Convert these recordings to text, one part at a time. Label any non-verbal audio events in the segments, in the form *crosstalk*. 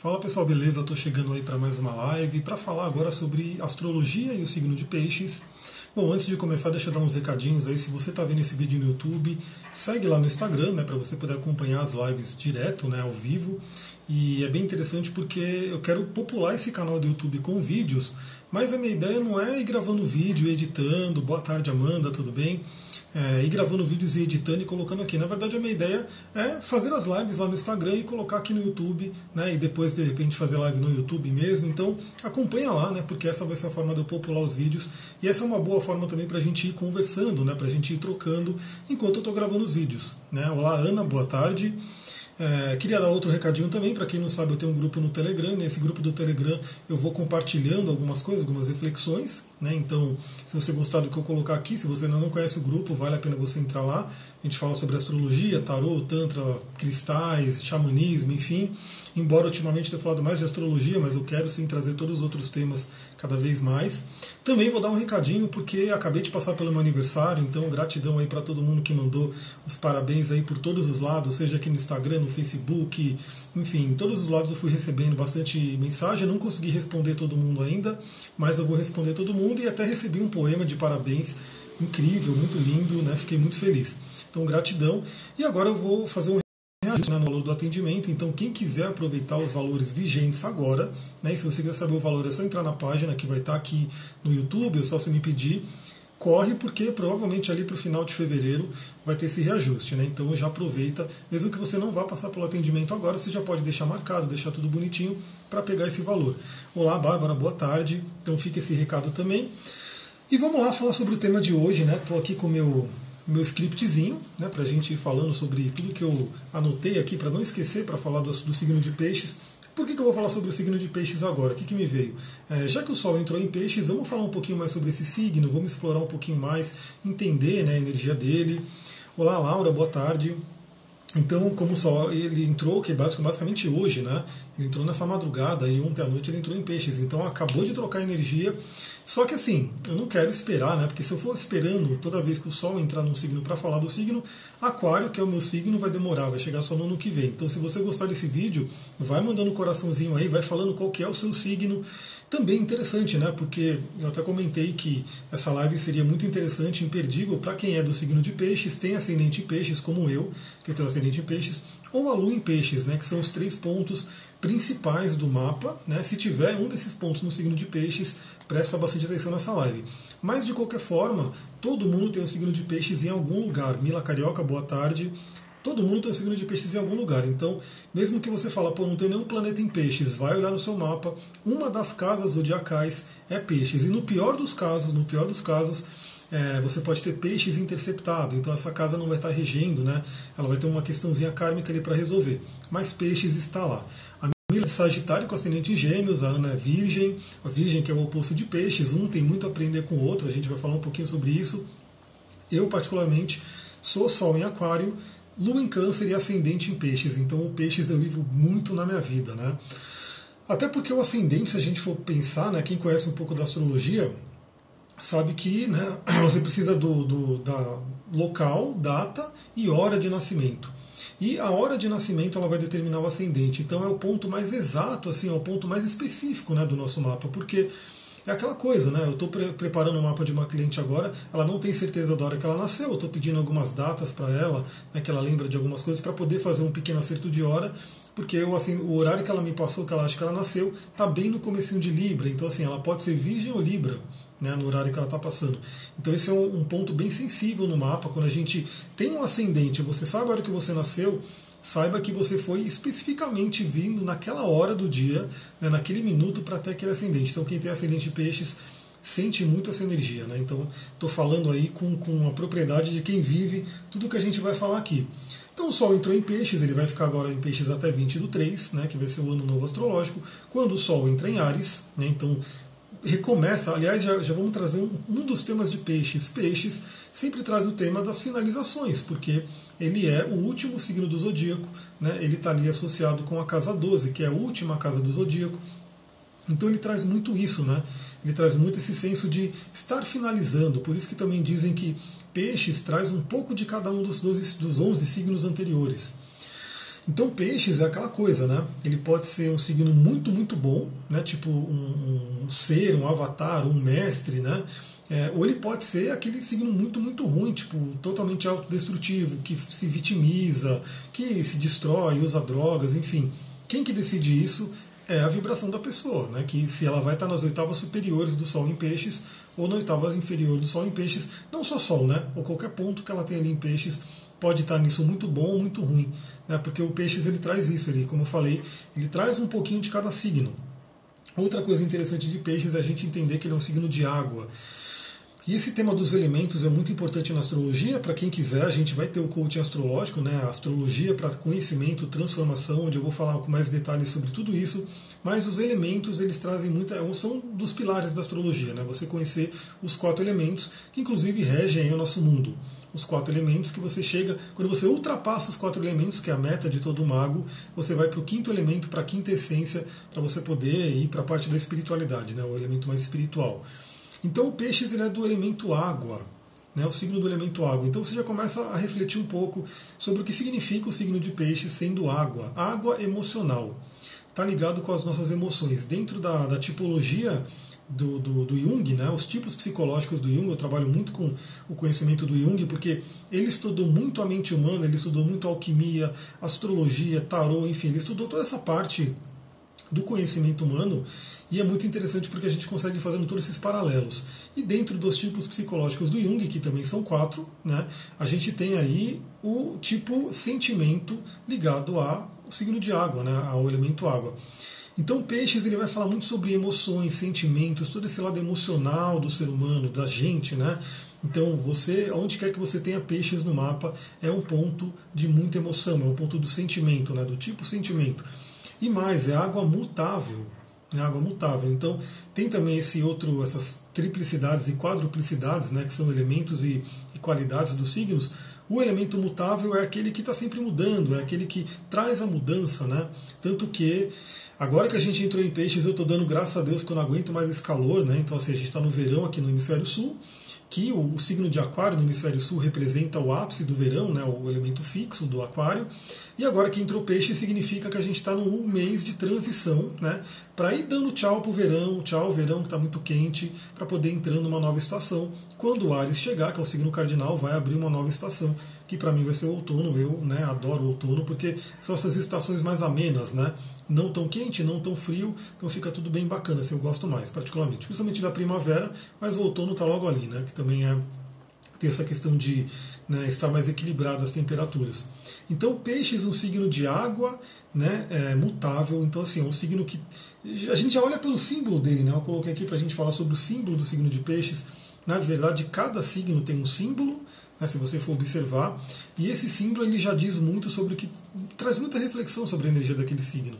Fala pessoal, beleza? Estou chegando aí para mais uma live para falar agora sobre astrologia e o signo de peixes. Bom, antes de começar, deixa eu dar uns recadinhos aí. Se você está vendo esse vídeo no YouTube, segue lá no Instagram, né, para você poder acompanhar as lives direto, né, ao vivo. E é bem interessante porque eu quero popular esse canal do YouTube com vídeos, mas a minha ideia não é ir gravando vídeo, editando. Boa tarde, Amanda, tudo bem? É, ir gravando vídeos e editando e colocando aqui. Na verdade, a minha ideia é fazer as lives lá no Instagram e colocar aqui no YouTube, né? E depois, de repente, fazer live no YouTube mesmo. Então, acompanha lá, né? Porque essa vai ser a forma de eu popular os vídeos. E essa é uma boa forma também para a gente ir conversando, né? Para a gente ir trocando enquanto eu estou gravando os vídeos. Né? Olá, Ana, boa tarde. É, queria dar outro recadinho também, para quem não sabe, eu tenho um grupo no Telegram. Nesse grupo do Telegram eu vou compartilhando algumas coisas, algumas reflexões. Né? Então, se você gostar do que eu colocar aqui, se você ainda não conhece o grupo, vale a pena você entrar lá. A gente fala sobre astrologia, tarô, tantra, cristais, xamanismo, enfim. Embora ultimamente tenha falado mais de astrologia, mas eu quero sim trazer todos os outros temas cada vez mais. Também vou dar um recadinho porque acabei de passar pelo meu aniversário, então gratidão aí para todo mundo que mandou os parabéns aí por todos os lados, seja aqui no Instagram, no Facebook, enfim, todos os lados eu fui recebendo bastante mensagem. Não consegui responder todo mundo ainda, mas eu vou responder todo mundo e até recebi um poema de parabéns incrível, muito lindo, né? Fiquei muito feliz. Então, gratidão. E agora eu vou fazer um né, no valor do atendimento. Então, quem quiser aproveitar os valores vigentes agora, né, se você quiser saber o valor, é só entrar na página que vai estar aqui no YouTube, é só você me pedir. Corre, porque provavelmente ali para o final de fevereiro vai ter esse reajuste. Né? Então já aproveita, mesmo que você não vá passar pelo atendimento agora, você já pode deixar marcado, deixar tudo bonitinho para pegar esse valor. Olá, Bárbara, boa tarde. Então fica esse recado também. E vamos lá falar sobre o tema de hoje, né? Estou aqui com o meu meu scriptzinho, né, para a gente ir falando sobre tudo que eu anotei aqui, para não esquecer, para falar do, do, signo de peixes. Por que, que, eu vou falar sobre o signo de peixes agora? O que, que me veio? É, já que o Sol entrou em peixes, vamos falar um pouquinho mais sobre esse signo, vamos explorar um pouquinho mais, entender né, a energia dele. Olá, Laura, boa tarde. Então, como o Sol ele entrou, que basicamente hoje, né? Ele entrou nessa madrugada e ontem à noite ele entrou em peixes. Então acabou de trocar energia só que assim, eu não quero esperar, né? Porque se eu for esperando toda vez que o Sol entrar num signo para falar do signo, Aquário, que é o meu signo, vai demorar, vai chegar só no ano que vem. Então, se você gostar desse vídeo, vai mandando um coraçãozinho aí, vai falando qual que é o seu signo. Também interessante, né? Porque eu até comentei que essa live seria muito interessante, imperdível para quem é do signo de peixes, tem ascendente em peixes, como eu, que tenho ascendente em peixes, ou a lua em peixes, né? Que são os três pontos principais do mapa. Né? Se tiver um desses pontos no signo de peixes, presta bastante atenção nessa live. Mas de qualquer forma, todo mundo tem um signo de peixes em algum lugar. Mila Carioca, boa tarde. Todo mundo tem um signo de peixes em algum lugar. Então, mesmo que você fala, pô, não tem nenhum planeta em peixes, vai olhar no seu mapa, uma das casas zodiacais é peixes. E no pior dos casos, no pior dos casos, é, você pode ter peixes interceptado, então essa casa não vai estar regendo, né? Ela vai ter uma questãozinha kármica ali para resolver. Mas peixes está lá. Camila é Sagitário com ascendente em Gêmeos, a Ana é Virgem, a Virgem que é o oposto de Peixes, um tem muito a aprender com o outro, a gente vai falar um pouquinho sobre isso. Eu, particularmente, sou Sol em Aquário, Lua em Câncer e ascendente em Peixes, então o Peixes eu vivo muito na minha vida, né? Até porque o ascendente, se a gente for pensar, né, quem conhece um pouco da astrologia, sabe que né, *clears throat* você precisa do, do da local, data e hora de nascimento. E a hora de nascimento ela vai determinar o ascendente. Então é o ponto mais exato, assim, é o ponto mais específico né, do nosso mapa, porque é aquela coisa, né? Eu estou pre preparando o um mapa de uma cliente agora, ela não tem certeza da hora que ela nasceu, eu estou pedindo algumas datas para ela, né, que ela lembra de algumas coisas, para poder fazer um pequeno acerto de hora, porque eu, assim, o horário que ela me passou, que ela acha que ela nasceu, está bem no comecinho de Libra, então assim, ela pode ser virgem ou Libra né, no horário que ela está passando. Então esse é um, um, ponto bem sensível no mapa. Quando a gente tem um ascendente, você sabe a hora que você nasceu, saiba que você foi especificamente vindo naquela hora do dia, né, naquele minuto para ter aquele ascendente. Então quem tem ascendente peixes sente muito essa energia. Né? Então estou falando aí com, com a propriedade de quem vive tudo que a gente vai falar aqui. Então o Sol entrou em peixes, ele vai ficar agora em peixes até 20 do 3, né, que vai ser o ano novo astrológico. Quando o Sol entra em Ares, né, então recomeça, aliás, já, já vamos trazer um, um, dos temas de peixes. Peixes sempre traz o tema das finalizações, porque ele é o último signo do zodíaco, né? ele está ali associado com a casa 12, que é a última casa do zodíaco. Então ele traz muito isso, né? Ele traz muito esse senso de estar finalizando, por isso que também dizem que peixes traz um pouco de cada um dos, 12, dos 11 signos anteriores. Então peixes é aquela coisa, né? Ele pode ser um signo muito, muito bom, né? Tipo um, um ser, um avatar, um mestre, né? É, ou ele pode ser aquele signo muito, muito ruim, tipo, totalmente autodestrutivo, que se vitimiza, que se destrói, usa drogas, enfim. Quem que decide isso é a vibração da pessoa, né? Que se ela vai estar nas oitavas superiores do Sol em peixes ou na oitava inferior do Sol em peixes, não só Sol, né? Ou qualquer ponto que ela tenha ali em peixes pode estar nisso muito bom ou muito ruim, né? Porque o peixes ele traz isso, ele, como eu falei, ele traz um pouquinho de cada signo. Outra coisa interessante de peixes é a gente entender que ele é um signo de água. E esse tema dos elementos é muito importante na astrologia. Para quem quiser, a gente vai ter o coaching astrológico, né? Astrologia para conhecimento, transformação, onde eu vou falar com mais detalhes sobre tudo isso. Mas os elementos, eles trazem muita. são dos pilares da astrologia, né? Você conhecer os quatro elementos, que inclusive regem o nosso mundo. Os quatro elementos que você chega. Quando você ultrapassa os quatro elementos, que é a meta de todo mago, você vai para o quinto elemento, para a quinta essência, para você poder ir para a parte da espiritualidade, né? O elemento mais espiritual. Então o peixes ele é do elemento água, né, o signo do elemento água. Então você já começa a refletir um pouco sobre o que significa o signo de peixes sendo água. Água emocional. Está ligado com as nossas emoções. Dentro da, da tipologia do, do, do, Jung, né, os tipos psicológicos do Jung, eu trabalho muito com o conhecimento do Jung, porque ele estudou muito a mente humana, ele estudou muito alquimia, astrologia, tarô, enfim, ele estudou toda essa parte do conhecimento humano e é muito interessante porque a gente consegue fazer todos esses paralelos. E dentro dos tipos psicológicos do Jung, que também são quatro, né, a gente tem aí o tipo sentimento ligado ao signo de água, né, ao elemento água. Então, Peixes ele vai falar muito sobre emoções, sentimentos, todo esse lado emocional do ser humano, da gente, né? Então, você, onde quer que você tenha peixes no mapa, é um ponto de muita emoção, é um ponto do sentimento, né? do tipo sentimento. E mais, é água mutável né, água mutável. Então tem também esse outro, essas triplicidades e quadruplicidades, né, que são elementos e, e qualidades dos signos. O elemento mutável é aquele que está sempre mudando, é aquele que traz a mudança, né? Tanto que agora que a gente entrou em peixes, eu estou dando graças a Deus que eu não aguento mais esse calor, né? Então assim, a gente está no verão aqui no hemisfério sul que o, o, signo de Aquário no hemisfério sul representa o ápice do verão, né, o elemento fixo do Aquário, e agora que entrou peixe significa que a gente está num mês de transição, né, para ir dando tchau para o verão, tchau verão que está muito quente, para poder entrar numa nova estação. Quando o Ares chegar, que é o signo cardinal, vai abrir uma nova estação que para mim vai ser o outono. Eu né, adoro o outono porque são essas estações mais amenas, né? Não tão quente, não tão frio, então fica tudo bem bacana, assim, eu gosto mais, particularmente. Principalmente da primavera, mas o outono está logo ali, né? Que também é tem essa questão de né, estar mais equilibrado as temperaturas. Então, peixes, um signo de água, né, é mutável. Então, assim, é um signo que a gente já olha pelo símbolo dele, né? Eu coloquei aqui para a gente falar sobre o símbolo do signo de peixes. Na verdade, cada signo tem um símbolo né, se você for observar. E esse símbolo ele já diz muito sobre o que. traz muita reflexão sobre a energia daquele signo.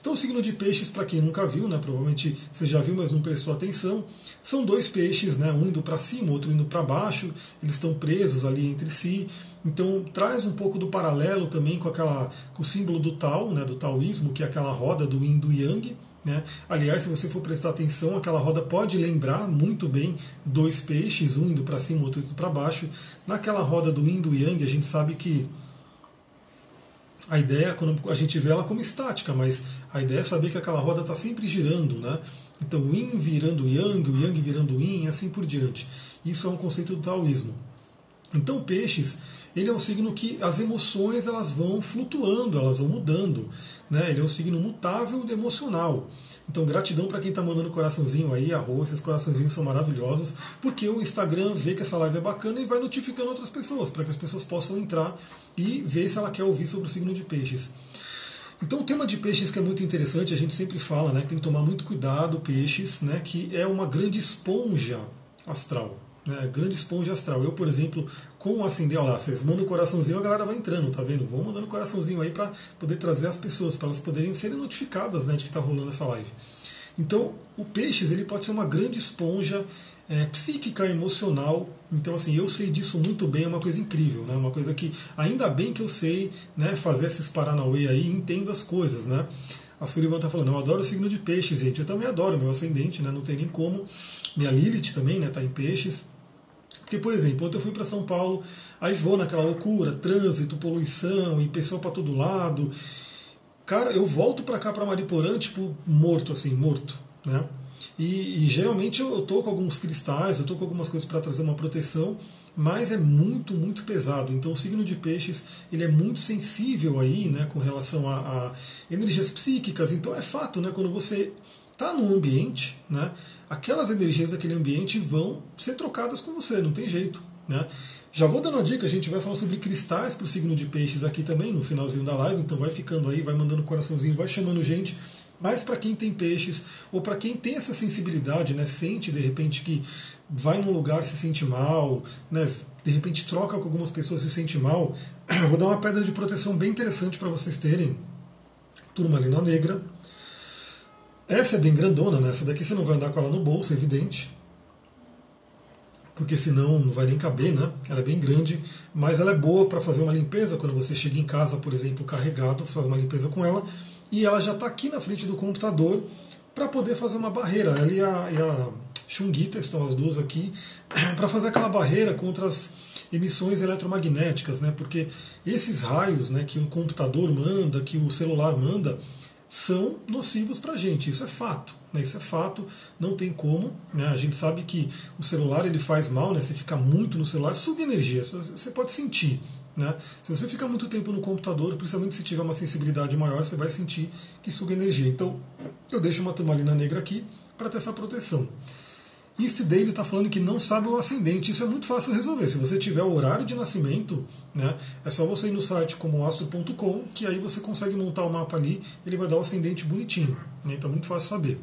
Então, o signo de peixes, para quem nunca viu, né, provavelmente você já viu, mas não prestou atenção, são dois peixes, né, um indo para cima, outro indo para baixo, eles estão presos ali entre si. Então, traz um pouco do paralelo também com, aquela, com o símbolo do Tao, né, do taoísmo, que é aquela roda do Yin do Yang. Né? Aliás, se você for prestar atenção, aquela roda pode lembrar muito bem dois peixes, um indo para cima, outro indo para baixo. Naquela roda do Yin do Yang, a gente sabe que a ideia, quando a gente vê ela como estática, mas a ideia é saber que aquela roda está sempre girando. Né? Então, o Yin virando Yang, o Yang virando Yin, assim por diante. Isso é um conceito do taoísmo. Então, peixes, ele é um signo que as emoções elas vão flutuando, elas vão mudando. Né? Ele é um signo mutável emocional. Então, gratidão para quem está mandando coraçãozinho aí, arroz, esses coraçãozinhos são maravilhosos, porque o Instagram vê que essa live é bacana e vai notificando outras pessoas, para que as pessoas possam entrar e ver se ela quer ouvir sobre o signo de peixes. Então, o tema de peixes que é muito interessante, a gente sempre fala, né, tem que tomar muito cuidado, peixes, né, que é uma grande esponja astral né, grande esponja astral. Eu, por exemplo, com o acender, olha lá, vocês mandam o coraçãozinho, a galera vai entrando, tá vendo? Vão mandando coraçãozinho aí para poder trazer as pessoas, para elas poderem serem notificadas né, de que está rolando essa live. Então, o peixes ele pode ser uma grande esponja é, psíquica, emocional. Então, assim, eu sei disso muito bem, é uma coisa incrível, né? Uma coisa que, ainda bem que eu sei né, fazer esses paranauê aí entendo as coisas, né? A Sullivan está falando, eu adoro o signo de peixes, gente. Eu também adoro meu ascendente, né? Não tem nem como. Minha Lilith também, né? Tá em peixes. Porque, por exemplo, ontem eu fui para São Paulo, aí vou naquela loucura, trânsito, poluição e pessoa para todo lado. Cara, eu volto para cá para Mariporã, tipo, morto, assim, morto, né? E, e, geralmente eu, eu tô com alguns cristais, eu tô com algumas coisas para trazer uma proteção, mas é muito, muito pesado. Então o signo de peixes ele é muito sensível aí, né, com relação a, a energias psíquicas. Então é fato, né, quando você está num ambiente, né, aquelas energias daquele ambiente vão ser trocadas com você, não tem jeito, né? Já vou dando uma dica, a gente vai falar sobre cristais para o signo de peixes aqui também no finalzinho da live, então vai ficando aí, vai mandando coraçãozinho, vai chamando gente. Mas para quem tem peixes, ou para quem tem essa sensibilidade, né, sente de repente que vai num lugar se sente mal, né, de repente troca com algumas pessoas se sente mal, eu *clears throat* vou dar uma pedra de proteção bem interessante para vocês terem. Turmalina negra. Essa é bem grandona, né? Essa daqui você não vai andar com ela no bolso, é evidente porque senão não vai nem caber, né? Ela é bem grande, mas ela é boa para fazer uma limpeza quando você chega em casa, por exemplo, carregado, faz uma limpeza com ela, e ela já está aqui na frente do computador para poder fazer uma barreira. Ela e a, e a Xunguita estão as duas aqui *clears throat* para fazer aquela barreira contra as emissões eletromagnéticas, né? Porque esses raios, né, que o computador manda, que o celular manda, são nocivos para a gente. Isso é fato. Né, isso é fato, não tem como. Né, a gente sabe que o celular ele faz mal, né, você fica muito no celular, suga energia, você pode sentir. Né? Se você ficar muito tempo no computador, principalmente se tiver uma sensibilidade maior, você vai sentir que suga energia. Então, eu deixo uma turmalina negra aqui para ter essa proteção. East Daily está falando que não sabe o ascendente. Isso é muito fácil resolver. Se você tiver o horário de nascimento, né, é só você ir no site como astro.com, que aí você consegue montar o mapa ali, ele vai dar o ascendente bonitinho. Né, então é muito fácil saber.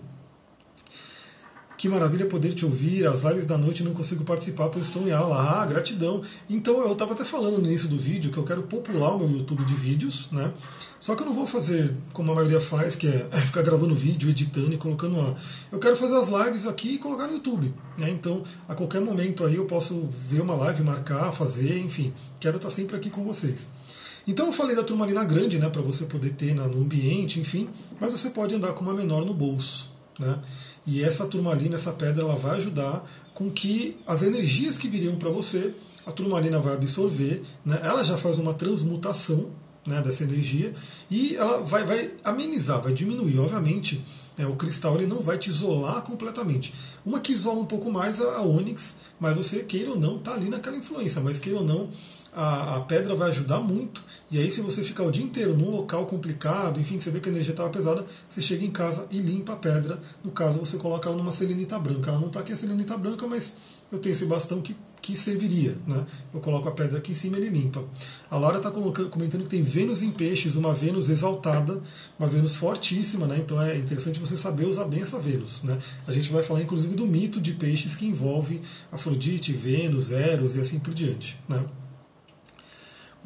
Que maravilha poder te ouvir. As lives da noite não consigo participar, pois estou em aula. Ah, gratidão. Então eu estava até falando no início do vídeo que eu quero popular o meu YouTube de vídeos, né? Só que eu não vou fazer como a maioria faz, que é, *laughs* é ficar gravando vídeo, editando e colocando lá. Eu quero fazer as lives aqui e colocar no YouTube. Né? Então, a qualquer momento aí eu posso ver uma live, marcar, fazer, enfim. Quero estar sempre aqui com vocês. Então eu falei da turmalina grande, né, para você poder ter no ambiente, enfim, mas você pode andar com uma menor no bolso, né? E essa turmalina, essa pedra, ela vai ajudar com que as energias que viriam para você, a turmalina vai absorver, né? ela já faz uma transmutação né, dessa energia e ela vai, vai amenizar, vai diminuir. Obviamente, é, o cristal ele não vai te isolar completamente. Uma que isola um pouco mais a, a ônix, mas você queira ou não está ali naquela influência, mas queira ou não a, a, pedra vai ajudar muito. E aí, se você ficar o dia inteiro num local complicado, enfim, você vê que a energia estava pesada, você chega em casa e limpa a pedra. No caso, você coloca ela numa selenita branca. Ela não está aqui a selenita branca, mas eu tenho esse bastão que, que serviria. Né? Eu coloco a pedra aqui em cima e ele limpa. A Laura está comentando que tem Vênus em peixes, uma Vênus exaltada, uma Vênus fortíssima, né? então é interessante você saber usar bem essa Vênus. Né? A gente vai falar inclusive do mito de peixes que envolve Afrodite, Vênus, Eros e assim por diante. Né?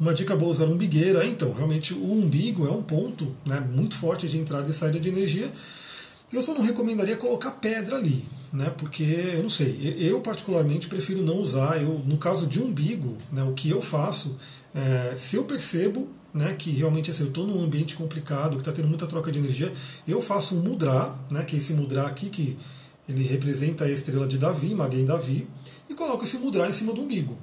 Uma dica boa usar umbigueira. Então, realmente o umbigo é um ponto né, muito forte de entrada e saída de energia. Eu só não recomendaria colocar pedra ali, né? Porque eu não sei, eu particularmente prefiro não usar. Eu, no caso de umbigo, né, o que eu faço, é, se eu percebo né, que realmente assim, eu estou num ambiente complicado, que está tendo muita troca de energia, eu faço um mudra, né, que é esse mudra aqui, que ele representa a estrela de Davi, Maguen Davi, e coloco esse mudra em cima do umbigo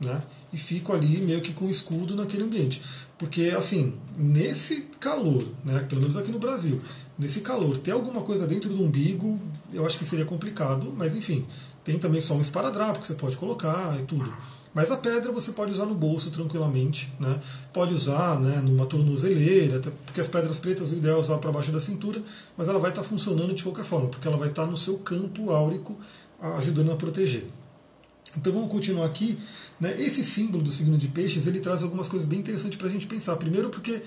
né? E fico ali meio que com escudo naquele ambiente. Porque, assim, nesse calor, né, pelo menos aqui no Brasil, nesse calor, ter alguma coisa dentro do umbigo, eu acho que seria complicado, mas enfim, tem também só um esparadrapo que você pode colocar e tudo. Mas a pedra você pode usar no bolso tranquilamente, né? Pode usar né, numa tornozeleira, porque as pedras pretas o ideal é usar para baixo da cintura, mas ela vai estar tá funcionando de qualquer forma, porque ela vai estar tá no seu campo áurico ajudando a proteger. Então vamos continuar aqui. Né? Esse símbolo do signo de peixes ele traz algumas coisas bem interessantes para a gente pensar. Primeiro porque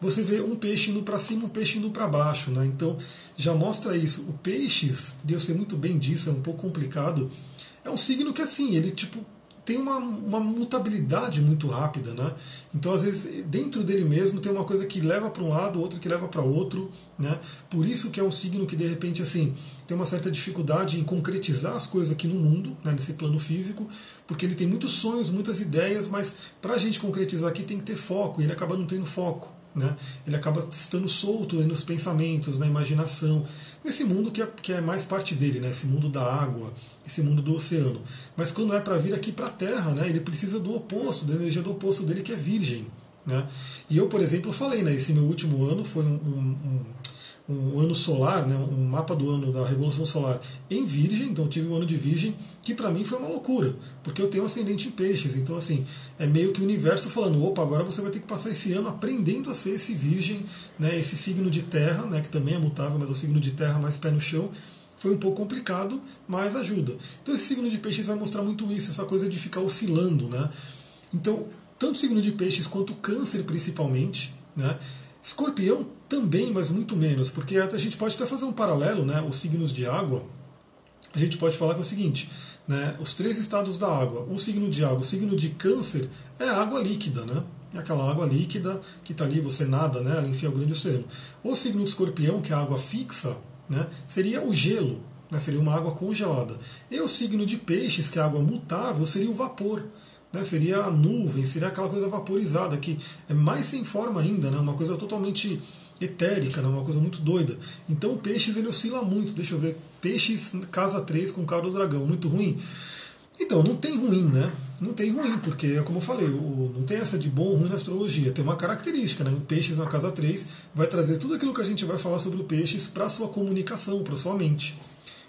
você vê um peixe indo para cima, um peixe indo para baixo. Né? Então já mostra isso. O peixes, Deus sei muito bem disso, é um pouco complicado. É um signo que assim, ele tipo tem uma, uma mutabilidade muito rápida, né? Então, às vezes, dentro dele mesmo tem uma coisa que leva para um lado, outra que leva para outro, né? Por isso que é um signo que, de repente, assim, tem uma certa dificuldade em concretizar as coisas aqui no mundo, né, nesse plano físico, porque ele tem muitos sonhos, muitas ideias, mas para a gente concretizar aqui tem que ter foco, e ele acaba não tendo foco. Né? Ele acaba estando solto nos pensamentos, na imaginação, nesse mundo que é, que é mais parte dele, né? esse mundo da água, esse mundo do oceano. Mas quando é para vir aqui para a Terra, né? ele precisa do oposto, da energia do oposto dele, que é virgem. Né? E eu, por exemplo, falei, né, esse meu último ano foi um, um, um, um ano solar, né, um mapa do ano da Revolução Solar em Virgem, então tive um ano de Virgem, que para mim foi uma loucura, porque eu tenho ascendente em peixes, então assim, é meio que o universo falando, opa, agora você vai ter que passar esse ano aprendendo a ser esse Virgem, né, esse signo de terra, né, que também é mutável, mas é o signo de terra mais pé no chão, foi um pouco complicado, mas ajuda. Então esse signo de peixes vai mostrar muito isso, essa coisa de ficar oscilando, né? Então, tanto o signo de peixes quanto o câncer principalmente, né? Escorpião também, mas muito menos, porque a gente pode até fazer um paralelo, né? Os signos de água, a gente pode falar que é o seguinte, né? Os três estados da água, o signo de água, o signo de câncer é água líquida, né? É aquela água líquida que está ali, você nada, né? Ela enfia o grande oceano. O signo de escorpião, que é a água fixa, né? Seria o gelo, né? Seria uma água congelada. E o signo de peixes, que é a água mutável, seria o vapor né, seria a nuvem, seria aquela coisa vaporizada, que é mais sem forma ainda, né, uma coisa totalmente etérica, né, uma coisa muito doida. Então peixes ele oscila muito, deixa eu ver, peixes casa 3 com cara do dragão, muito ruim. Então, não tem ruim, né? Não tem ruim, porque, como eu falei, o, não tem essa de bom ou ruim na astrologia. Tem uma característica, né? O peixes na casa 3 vai trazer tudo aquilo que a gente vai falar sobre o peixes para sua comunicação, para sua mente.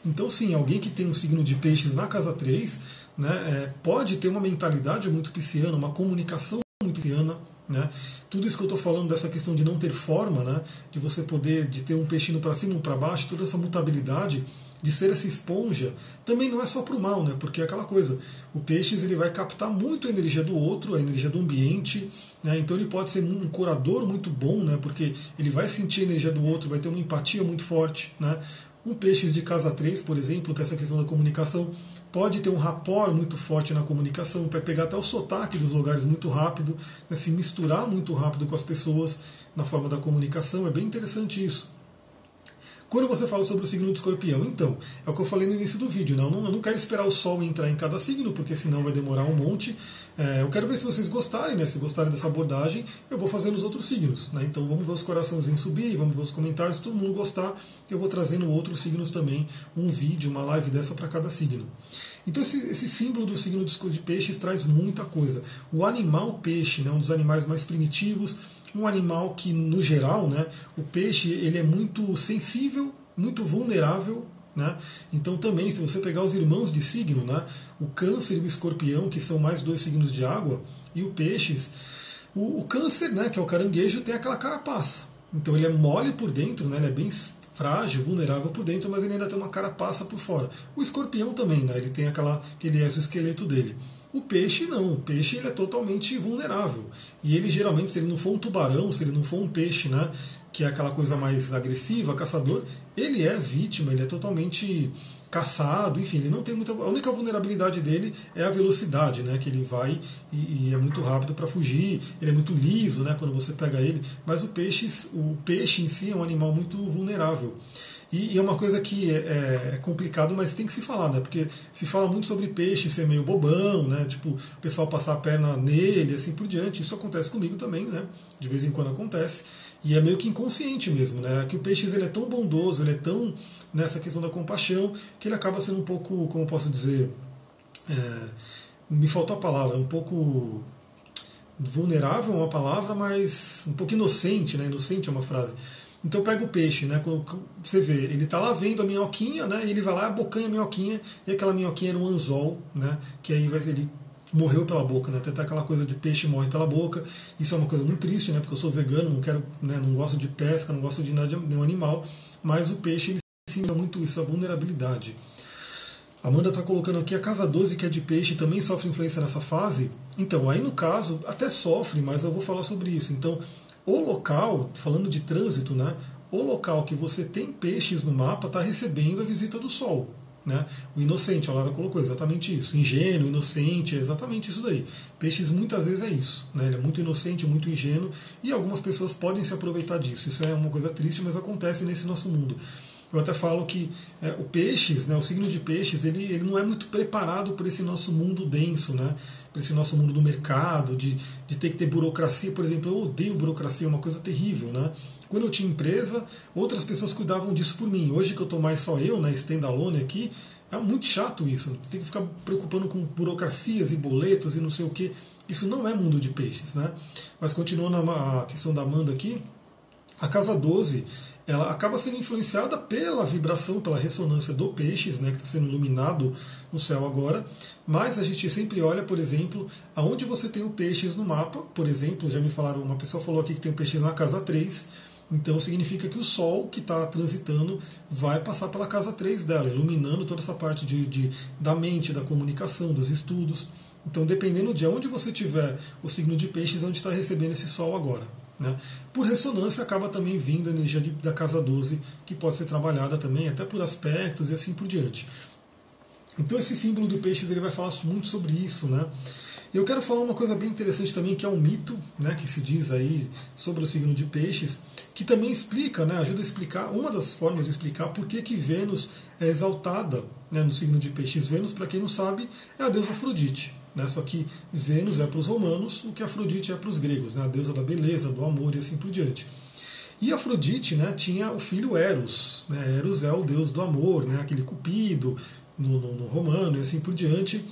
Então, sim, alguém que tem um signo de peixes na casa 3 né, é, pode ter uma mentalidade muito pisciana, uma comunicação muito pisciana. Né? Tudo isso que eu estou falando dessa questão de não ter forma, né, de você poder de ter um peixinho para cima, um para baixo, toda essa mutabilidade de ser essa esponja, também não é só para o mal, né? Porque é aquela coisa, o peixes ele vai captar muito a energia do outro, a energia do ambiente, né? Então ele pode ser um curador muito bom, né? Porque ele vai sentir a energia do outro, vai ter uma empatia muito forte, né? Um peixes de casa 3, por exemplo, que é essa questão da comunicação, pode ter um rapport muito forte na comunicação, para pegar até o sotaque dos lugares muito rápido, né, se misturar muito rápido com as pessoas na forma da comunicação. É bem interessante isso. Quando você fala sobre o signo do escorpião, então, é o que eu falei no início do vídeo, né? eu, não, eu não quero esperar o Sol entrar em cada signo, porque senão vai demorar um monte. É, eu quero ver se vocês gostarem, né? Se gostarem dessa abordagem, eu vou fazer nos outros signos. Né? Então vamos ver os coraçõezinhos subir, vamos ver os comentários, se todo mundo gostar, eu vou trazendo outros signos também, um vídeo, uma live dessa para cada signo. Então esse, esse, símbolo do signo de peixes traz muita coisa. O animal peixe, né, um dos animais mais primitivos, um animal que, no geral, né, o peixe ele é muito sensível, muito vulnerável. Né? Então também, se você pegar os irmãos de signo, né, o câncer e o escorpião, que são mais dois signos de água, e o peixes, o, o câncer, né, que é o caranguejo, tem aquela carapaça. Então ele é mole por dentro, né, ele é bem frágil, vulnerável por dentro, mas ele ainda tem uma carapaça por fora. O escorpião também, né, ele tem aquela, aquele exoesqueleto dele. O peixe não, o peixe ele é totalmente vulnerável. E ele geralmente, se ele não for um tubarão, se ele não for um peixe, né, que é aquela coisa mais agressiva, caçador, ele é vítima, ele é totalmente caçado, enfim, ele não tem muita. A única vulnerabilidade dele é a velocidade, né? Que ele vai e, e é muito rápido para fugir, ele é muito liso, né? Quando você pega ele. Mas o peixe, o peixe em si é um animal muito vulnerável. E, e é uma coisa que é, é, é, complicado, mas tem que se falar, né? Porque se fala muito sobre peixe ser meio bobão, né? Tipo, o pessoal passar a perna nele, assim por diante. Isso acontece comigo também, né? De vez em quando acontece. E é meio que inconsciente mesmo, né? Que o peixe ele é tão bondoso, ele é tão nessa questão da compaixão, que ele acaba sendo um pouco, como posso dizer, é, me faltou a palavra, um pouco vulnerável é uma palavra, mas um pouco inocente, né? Inocente é uma frase. Então pega o peixe, né? Você vê, ele está lá vendo a minhoquinha, né? Ele vai lá, abocanha a minhoquinha, e aquela minhoquinha era um anzol, né? Que aí ele morreu pela boca, né? Até aquela coisa de peixe morre pela boca. Isso é uma coisa muito triste, né? Porque eu sou vegano, não quero, né? não gosto de pesca, não gosto de nada de nenhum animal. Mas o peixe ele simboliza muito isso, a vulnerabilidade. Amanda está colocando aqui a casa 12, que é de peixe, também sofre influência nessa fase. Então, aí no caso, até sofre, mas eu vou falar sobre isso. Então, o local, falando de trânsito, né? O local que você tem peixes no mapa está recebendo a visita do Sol. Né? O inocente, a Lara colocou exatamente isso. Ingênuo, inocente, é exatamente isso daí. Peixes muitas vezes é isso. Né? Ele é muito inocente, muito ingênuo, e algumas pessoas podem se aproveitar disso. Isso é uma coisa triste, mas acontece nesse nosso mundo. Eu até falo que é, o peixes, né, o signo de peixes, ele, ele não é muito preparado por esse nosso mundo denso, né? Por esse nosso mundo do mercado, de, de ter que ter burocracia, por exemplo. Eu odeio burocracia, é uma coisa terrível, né? Quando eu tinha empresa, outras pessoas cuidavam disso por mim. Hoje que eu estou mais só eu, né, standalone aqui, é muito chato isso. Tem que ficar preocupando com burocracias e boletos e não sei o que. Isso não é mundo de peixes, né? Mas continuando a questão da Amanda aqui, a casa 12 ela acaba sendo influenciada pela vibração, pela ressonância do peixes, né, que está sendo iluminado no céu agora. Mas a gente sempre olha, por exemplo, aonde você tem o peixes no mapa. Por exemplo, já me falaram, uma pessoa falou aqui que tem o peixes na casa 3. Então significa que o Sol que está transitando vai passar pela casa 3 dela, iluminando toda essa parte de, de, da mente, da comunicação, dos estudos. Então, dependendo de onde você tiver o signo de peixes, é onde está recebendo esse Sol agora. Né? Por ressonância, acaba também vindo a energia de, da casa 12, que pode ser trabalhada também, até por aspectos e assim por diante. Então, esse símbolo do peixes ele vai falar muito sobre isso. Né? Eu quero falar uma coisa bem interessante também, que é um mito né, que se diz aí sobre o signo de peixes, que também explica, né, ajuda a explicar, uma das formas de explicar por que, que Vênus é exaltada né, no signo de peixes. Vênus, para quem não sabe, é a deusa Afrodite. Né? Só que Vênus é para os romanos o que Afrodite é para os gregos, né? a deusa da beleza, do amor e assim por diante. E Afrodite né, tinha o filho Eros. Né? Eros é o deus do amor, né? aquele cupido no, no, no romano e assim por diante.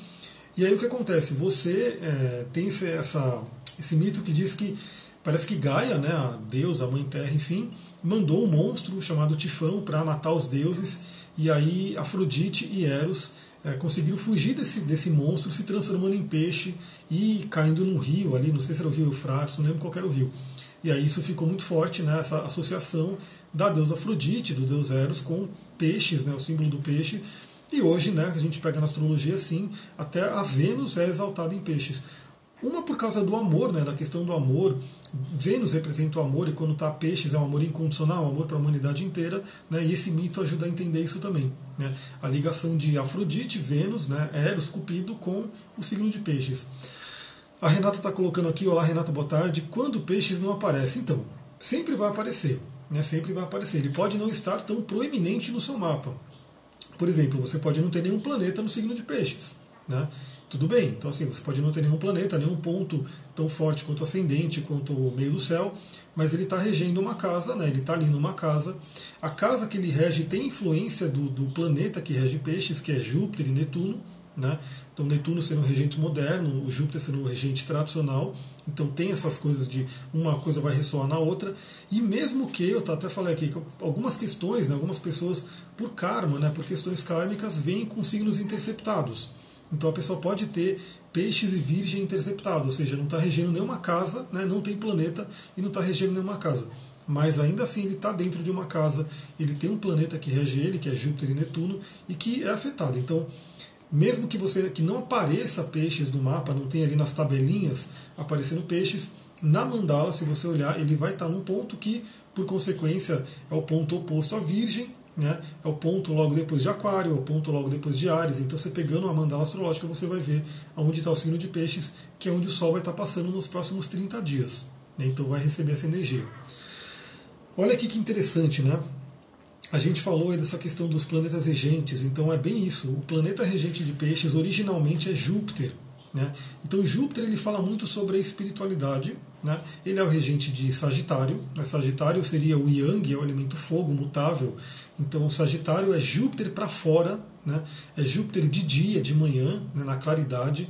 E aí o que acontece? Você é, tem esse, essa, esse mito que diz que parece que Gaia, né, a deusa, a mãe terra, enfim, mandou um monstro chamado Tifão para matar os deuses. E aí Afrodite e Eros é, conseguiram fugir desse, desse monstro, se transformando em peixe e caindo num rio ali, não sei se era o rio Eufrates, não lembro qual era o rio. E aí isso ficou muito forte, né, essa associação da deusa Afrodite, do deus Eros, com peixes, né, o símbolo do peixe. E hoje, né, a gente pega na astrologia assim, até a Vênus é exaltada em peixes. Uma por causa do amor, né, da questão do amor. Vênus representa o amor e quando está peixes é um amor incondicional, um amor para a humanidade inteira. Né, e esse mito ajuda a entender isso também. Né, a ligação de Afrodite, Vênus, né, Eros, Cupido com o signo de peixes. A Renata está colocando aqui, olá Renata, boa tarde. Quando peixes não aparece? Então, sempre vai aparecer. Né, sempre vai aparecer. Ele pode não estar tão proeminente no seu mapa. Por exemplo, você pode não ter nenhum planeta no signo de peixes. Né? Tudo bem, então assim, você pode não ter nenhum planeta, nenhum ponto tão forte quanto ascendente, quanto o meio do céu, mas ele está regendo uma casa, né? ele está ali numa casa. A casa que ele rege tem influência do, do planeta que rege peixes, que é Júpiter e Netuno. Né? Então Netuno sendo um regente moderno, o Júpiter sendo um regente tradicional. Então tem essas coisas de uma coisa vai ressoar na outra. E mesmo que, eu até falei aqui, algumas questões, né, algumas pessoas, por karma, né, por questões kármicas, vêm com signos interceptados. Então a pessoa pode ter peixes e virgem interceptado, ou seja, não está regendo nenhuma casa, né, não tem planeta e não está regendo nenhuma casa. Mas ainda assim ele está dentro de uma casa, ele tem um planeta que rege ele, que é Júpiter e Netuno, e que é afetado. Então, mesmo que você que não apareça peixes no mapa, não tenha ali nas tabelinhas aparecendo peixes, na mandala, se você olhar, ele vai estar tá num ponto que, por consequência, é o ponto oposto à Virgem, né? É o ponto logo depois de Aquário, é o ponto logo depois de Ares. Então, você pegando uma mandala astrológica, você vai ver onde está o signo de Peixes, que é onde o Sol vai estar tá passando nos próximos 30 dias. Né? Então, vai receber essa energia. Olha aqui que interessante, né? A gente falou aí dessa questão dos planetas regentes, então é bem isso. O planeta regente de Peixes originalmente é Júpiter. Né? Então Júpiter ele fala muito sobre a espiritualidade. Né? Ele é o regente de Sagitário. Né? Sagitário seria o Yang, é o elemento fogo mutável. Então Sagitário é Júpiter para fora, né? é Júpiter de dia, de manhã, né? na claridade.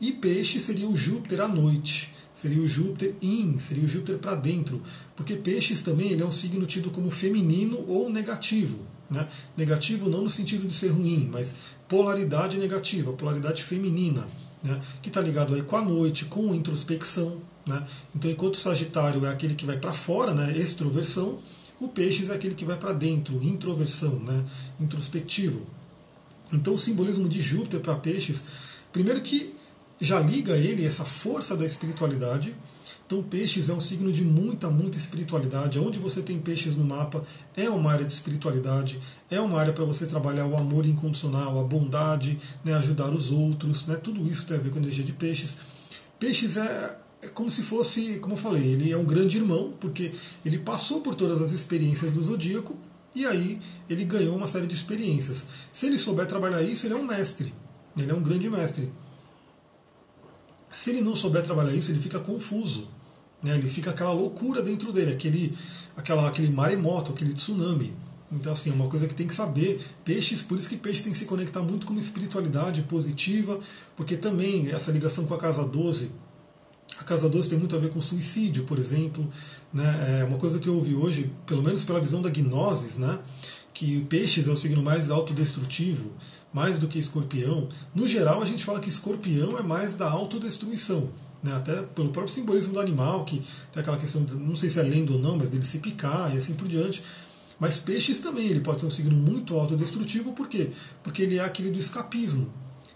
E Peixe seria o Júpiter à noite. Seria o Júpiter in, seria o Júpiter para dentro. Porque Peixes também ele é um signo tido como feminino ou negativo. Né? Negativo não no sentido de ser ruim, mas polaridade negativa, polaridade feminina né, que está ligado aí com a noite, com introspecção. Né? Então, enquanto Sagitário é aquele que vai para fora, né, extroversão, o Peixes é aquele que vai para dentro, introversão, né, introspectivo. Então, o simbolismo de Júpiter para Peixes, primeiro que já liga ele essa força da espiritualidade, então, peixes é um signo de muita, muita espiritualidade. Onde você tem peixes no mapa é uma área de espiritualidade, é uma área para você trabalhar o amor incondicional, a bondade, né, ajudar os outros. Né, tudo isso tem a ver com a energia de peixes. Peixes é, é como se fosse, como eu falei, ele é um grande irmão, porque ele passou por todas as experiências do zodíaco e aí ele ganhou uma série de experiências. Se ele souber trabalhar isso, ele é um mestre, ele é um grande mestre. Se ele não souber trabalhar isso, ele fica confuso. Né? Ele fica aquela loucura dentro dele, aquele, aquela, aquele maremoto, aquele tsunami. Então, assim, é uma coisa que tem que saber. Peixes, por isso que peixes tem que se conectar muito com uma espiritualidade positiva, porque também essa ligação com a casa 12, a casa 12 tem muito a ver com suicídio, por exemplo. Né? É uma coisa que eu ouvi hoje, pelo menos pela visão da Gnosis, né? que peixes é o signo mais autodestrutivo, mais do que escorpião. No geral, a gente fala que escorpião é mais da autodestruição. Né? Até pelo próprio simbolismo do animal, que tem aquela questão, de, não sei se é lenda ou não, mas dele se picar e assim por diante. Mas peixes também, ele pode ser um signo muito autodestrutivo, por quê? Porque ele é aquele do escapismo.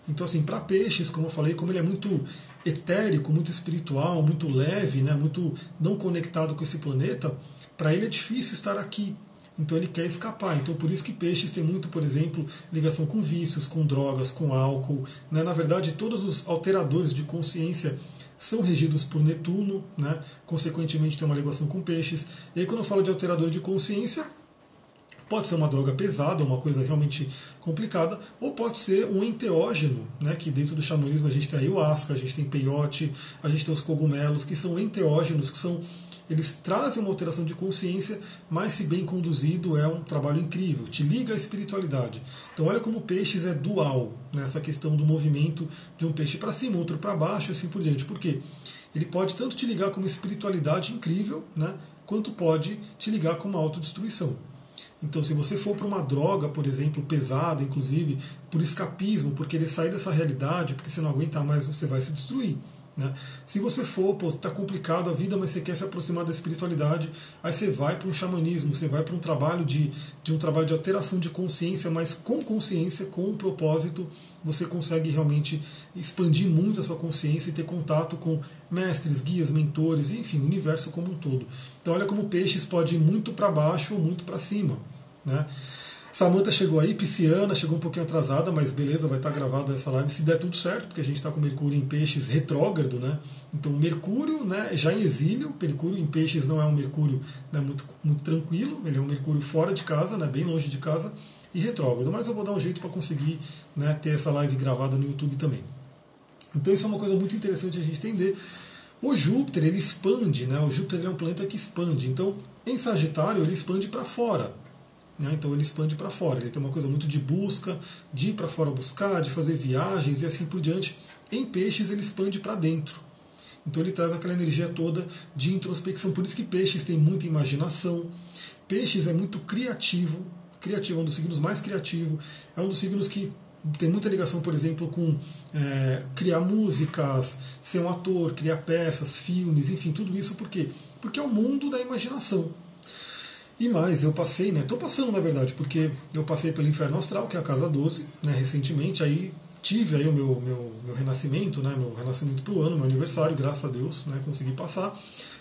Então, assim, para peixes, como eu falei, como ele é muito etérico, muito espiritual, muito leve, né, muito não conectado com esse planeta, para ele é difícil estar aqui. Então ele quer escapar. Então por isso que peixes tem muito, por exemplo, ligação com vícios, com drogas, com álcool. Né? Na verdade, todos os alteradores de consciência são regidos por Netuno, né? consequentemente tem uma ligação com peixes. E aí quando eu falo de alterador de consciência, Pode ser uma droga pesada, uma coisa realmente complicada, ou pode ser um enteógeno, né, que dentro do xamanismo a gente tem a ayahuasca, a gente tem peiote, a gente tem os cogumelos, que são enteógenos, que são eles trazem uma alteração de consciência, mas se bem conduzido é um trabalho incrível, te liga à espiritualidade. Então olha como peixes é dual, nessa né, questão do movimento de um peixe para cima, outro para baixo, e assim por diante. Por quê? Ele pode tanto te ligar com uma espiritualidade incrível, né, quanto pode te ligar com uma autodestruição. Então, se você for para uma droga, por exemplo, pesada, inclusive, por escapismo, por querer sair dessa realidade, porque você não aguenta mais, você vai se destruir. Né? Se você for, pô, está complicado a vida, mas você quer se aproximar da espiritualidade, aí você vai para um xamanismo, você vai para um trabalho de, de um trabalho de alteração de consciência, mas com consciência, com um propósito, você consegue realmente expandir muito a sua consciência e ter contato com mestres, guias, mentores, enfim, o universo como um todo. Então olha como peixes pode ir muito para baixo ou muito para cima. Né? Samanta chegou aí, pisciana, chegou um pouquinho atrasada, mas beleza, vai estar gravada essa live se der tudo certo, porque a gente está com Mercúrio em peixes retrógrado, né? Então Mercúrio né, já em exílio, Mercúrio em peixes não é um Mercúrio né, muito, muito tranquilo, ele é um Mercúrio fora de casa, né, bem longe de casa, e retrógrado. Mas eu vou dar um jeito para conseguir né, ter essa live gravada no YouTube também. Então isso é uma coisa muito interessante a gente entender. O Júpiter ele expande, né? O Júpiter é um planeta que expande. Então, em Sagitário ele expande para fora. Né? Então ele expande para fora. Ele tem uma coisa muito de busca, de ir para fora buscar, de fazer viagens e assim por diante. Em peixes ele expande para dentro. Então ele traz aquela energia toda de introspecção. Por isso que peixes tem muita imaginação. Peixes é muito criativo. Criativo é um dos signos mais criativos. É um dos signos que tem muita ligação, por exemplo, com é, criar músicas, ser um ator, criar peças, filmes, enfim, tudo isso por quê? Porque é o mundo da imaginação. E mais, eu passei, né? Estou passando na verdade, porque eu passei pelo Inferno Astral, que é a casa 12, né, recentemente, aí tive aí o meu, meu, meu renascimento, né, meu renascimento para o ano, meu aniversário, graças a Deus, né, consegui passar.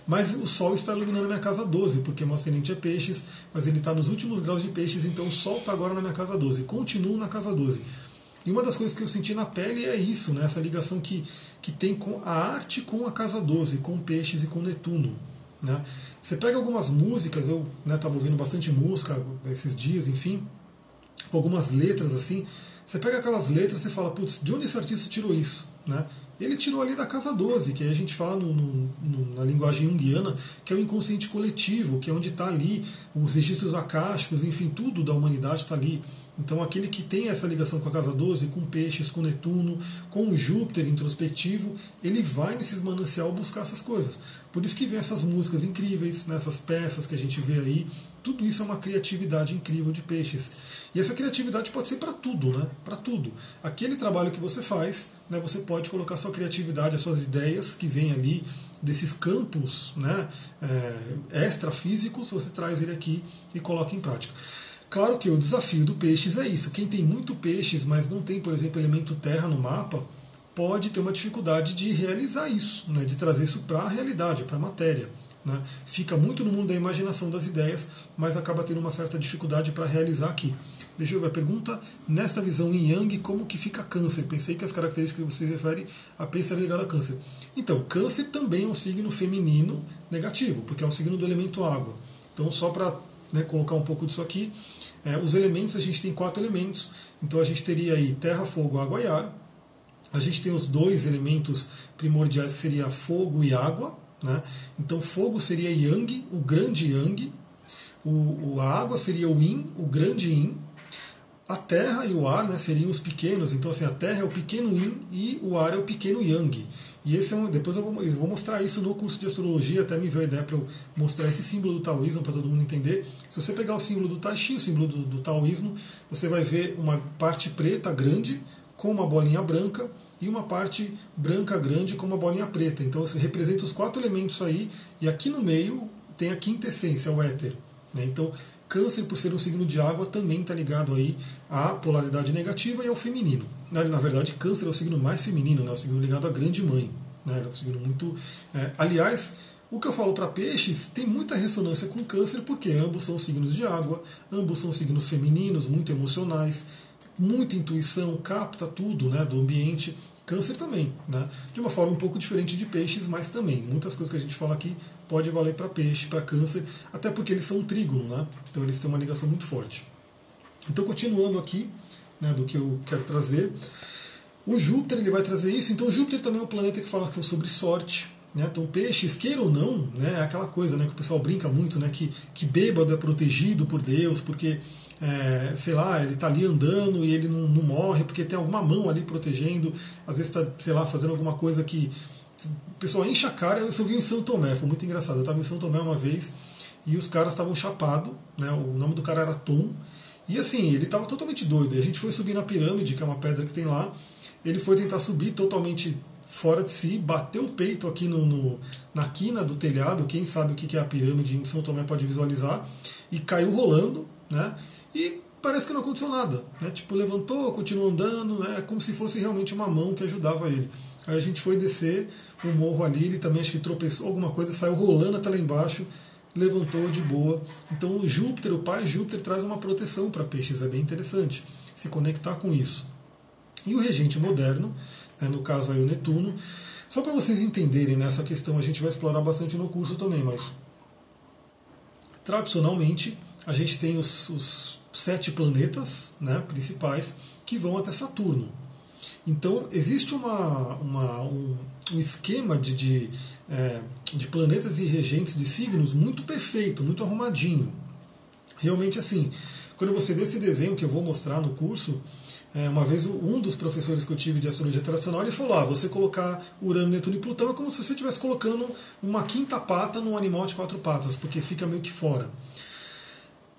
Mas o Sol está iluminando minha casa 12, porque meu ascendente é peixes, mas ele está nos últimos graus de peixes, então o Sol está agora na minha casa 12. Continuo na casa 12. E uma das coisas que eu senti na pele é isso, né, essa ligação que, que tem com a arte com a casa 12, com peixes e com Netuno. Né? Você pega algumas músicas, eu estava né, ouvindo bastante música esses dias, enfim, algumas letras assim. Você pega aquelas letras e fala, putz, de onde esse artista tirou isso? Né? Ele tirou ali da Casa 12, que a gente fala no, no, na linguagem junguiana, que é o inconsciente coletivo, que é onde está ali os registros acásticos, enfim, tudo da humanidade está ali. Então, aquele que tem essa ligação com a casa 12, com peixes, com Netuno, com Júpiter introspectivo, ele vai nesses manancial buscar essas coisas. Por isso que vem essas músicas incríveis, nessas né, peças que a gente vê aí. Tudo isso é uma criatividade incrível de peixes. E essa criatividade pode ser para tudo, né? Para tudo. Aquele trabalho que você faz, né, você pode colocar sua criatividade, as suas ideias que vêm ali desses campos né, é, extrafísicos, você traz ele aqui e coloca em prática. Claro que o desafio do peixes é isso. Quem tem muito peixes, mas não tem, por exemplo, elemento terra no mapa, pode ter uma dificuldade de realizar isso, né, de trazer isso para a realidade, para a matéria. Né. Fica muito no mundo da imaginação das ideias, mas acaba tendo uma certa dificuldade para realizar aqui. Deixa eu ver a pergunta. Nesta visão em Yang, como que fica câncer? Pensei que as características que você refere a era ligado a câncer. Então, câncer também é um signo feminino negativo, porque é um signo do elemento água. Então, só para né, colocar um pouco disso aqui. É, os elementos, a gente tem quatro elementos, então a gente teria aí terra, fogo, água e ar. A gente tem os dois elementos primordiais que seria fogo e água. Né? Então fogo seria Yang, o grande Yang. O, o, a água seria o Yin, o grande Yin. A terra e o ar né, seriam os pequenos. Então assim, a terra é o pequeno Yin e o ar é o pequeno Yang. E esse é um, depois eu vou, eu vou, mostrar isso no curso de astrologia, até me veio a ideia para eu mostrar esse símbolo do taoísmo para todo mundo entender. Se você pegar o símbolo do Tai Chi, o símbolo do, do taoísmo, você vai ver uma parte preta grande com uma bolinha branca e uma parte branca grande com uma bolinha preta. Então representa os quatro elementos aí, e aqui no meio tem a quinta essência, o éter. Né? Então, Câncer, por ser um signo de água, também está ligado aí à polaridade negativa e ao feminino. Na, na, verdade, Câncer é o signo mais feminino, né? o signo ligado à grande mãe. Né? É um signo muito. É, aliás, o que eu falo para peixes tem muita ressonância com Câncer, porque ambos são signos de água, ambos são signos femininos, muito emocionais, muita intuição, capta tudo né, do ambiente. Câncer também, né? de uma forma um pouco diferente de peixes, mas também. Muitas coisas que a gente fala aqui pode valer para peixe, para câncer, até porque eles são um trígono, né? então eles têm uma ligação muito forte. Então, continuando aqui né, do que eu quero trazer, o Júpiter ele vai trazer isso. Então, Júpiter também é um planeta que fala sobre sorte. Né? Então, peixes, queira ou não, né, é aquela coisa né, que o pessoal brinca muito, né, que, que bêbado é protegido por Deus, porque é, sei lá, ele está ali andando e ele não, não, morre porque tem alguma mão ali protegendo, às vezes está, sei lá, fazendo alguma coisa que o pessoal enche a cara. Eu vi em São Tomé, foi muito engraçado. Eu estava em São Tomé uma vez e os caras estavam chapados, né? o nome do cara era Tom, e assim, ele estava totalmente doido. E a gente foi subir na pirâmide, que é uma pedra que tem lá, ele foi tentar subir totalmente fora de si, bateu o peito aqui no, no, na quina do telhado, quem sabe o que é a pirâmide em São Tomé pode visualizar, e caiu rolando, né? E parece que não aconteceu nada. Né? Tipo, levantou, continuou andando, né? como se fosse realmente uma mão que ajudava ele. Aí a gente foi descer um morro ali, ele também acho que tropeçou alguma coisa, saiu rolando até lá embaixo, levantou de boa. Então o Júpiter, o pai Júpiter, traz uma proteção para peixes, é bem interessante se conectar com isso. E o regente moderno, né, no caso aí o Netuno, só para vocês entenderem nessa né, questão, a gente vai explorar bastante no curso também, mas tradicionalmente a gente tem os, os sete planetas né, principais que vão até Saturno. Então existe uma, uma um, um, esquema de, de, é, de planetas e regentes de signos muito perfeito, muito arrumadinho. Realmente assim, quando você vê esse desenho que eu vou mostrar no curso, é, uma vez um dos professores que eu tive de astrologia tradicional ele falou: ah, você colocar Urano, Netuno e Plutão é como se você estivesse colocando uma quinta pata num animal de quatro patas, porque fica meio que fora.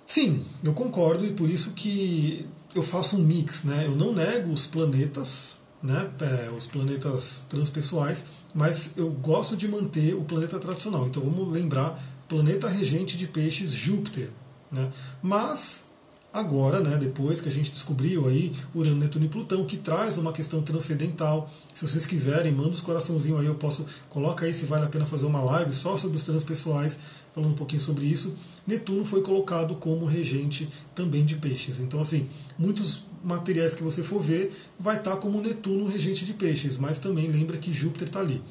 Sim, eu concordo e por isso que eu faço um mix, né? Eu não nego os planetas, né? É, os planetas transpessoais, mas eu gosto de manter o planeta tradicional. Então vamos lembrar planeta regente de peixes Júpiter, né? Mas agora, né, depois que a gente descobriu aí Urano, Netuno e Plutão, que traz uma questão transcendental. Se vocês quiserem, manda os coraçãozinhos aí, eu posso coloca aí se vale a pena fazer uma live só sobre os transpessoais falando um pouquinho sobre isso, Netuno foi colocado como regente também de peixes. Então, assim, muitos materiais que você for ver vai estar como Netuno regente de peixes, mas também lembra que Júpiter está ali.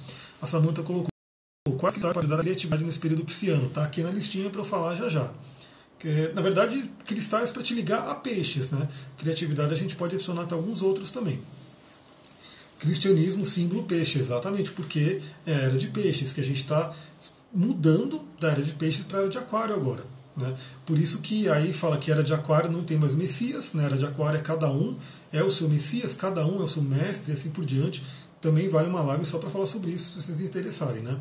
A Samanta colocou qual que pode dar criatividade nesse período pisciano, tá aqui na listinha para eu falar já já. Que, na verdade, cristais para te ligar a peixes, né? Criatividade a gente pode adicionar até alguns outros também. Cristianismo, símbolo peixe, exatamente, porque é a era de peixes, que a gente está mudando da era de peixes para a era de aquário agora. Né? Por isso que aí fala que era de aquário não tem mais messias, né? era de aquário é cada um é o seu messias, cada um é o seu mestre e assim por diante. Também vale uma live só para falar sobre isso, se vocês interessarem. Né?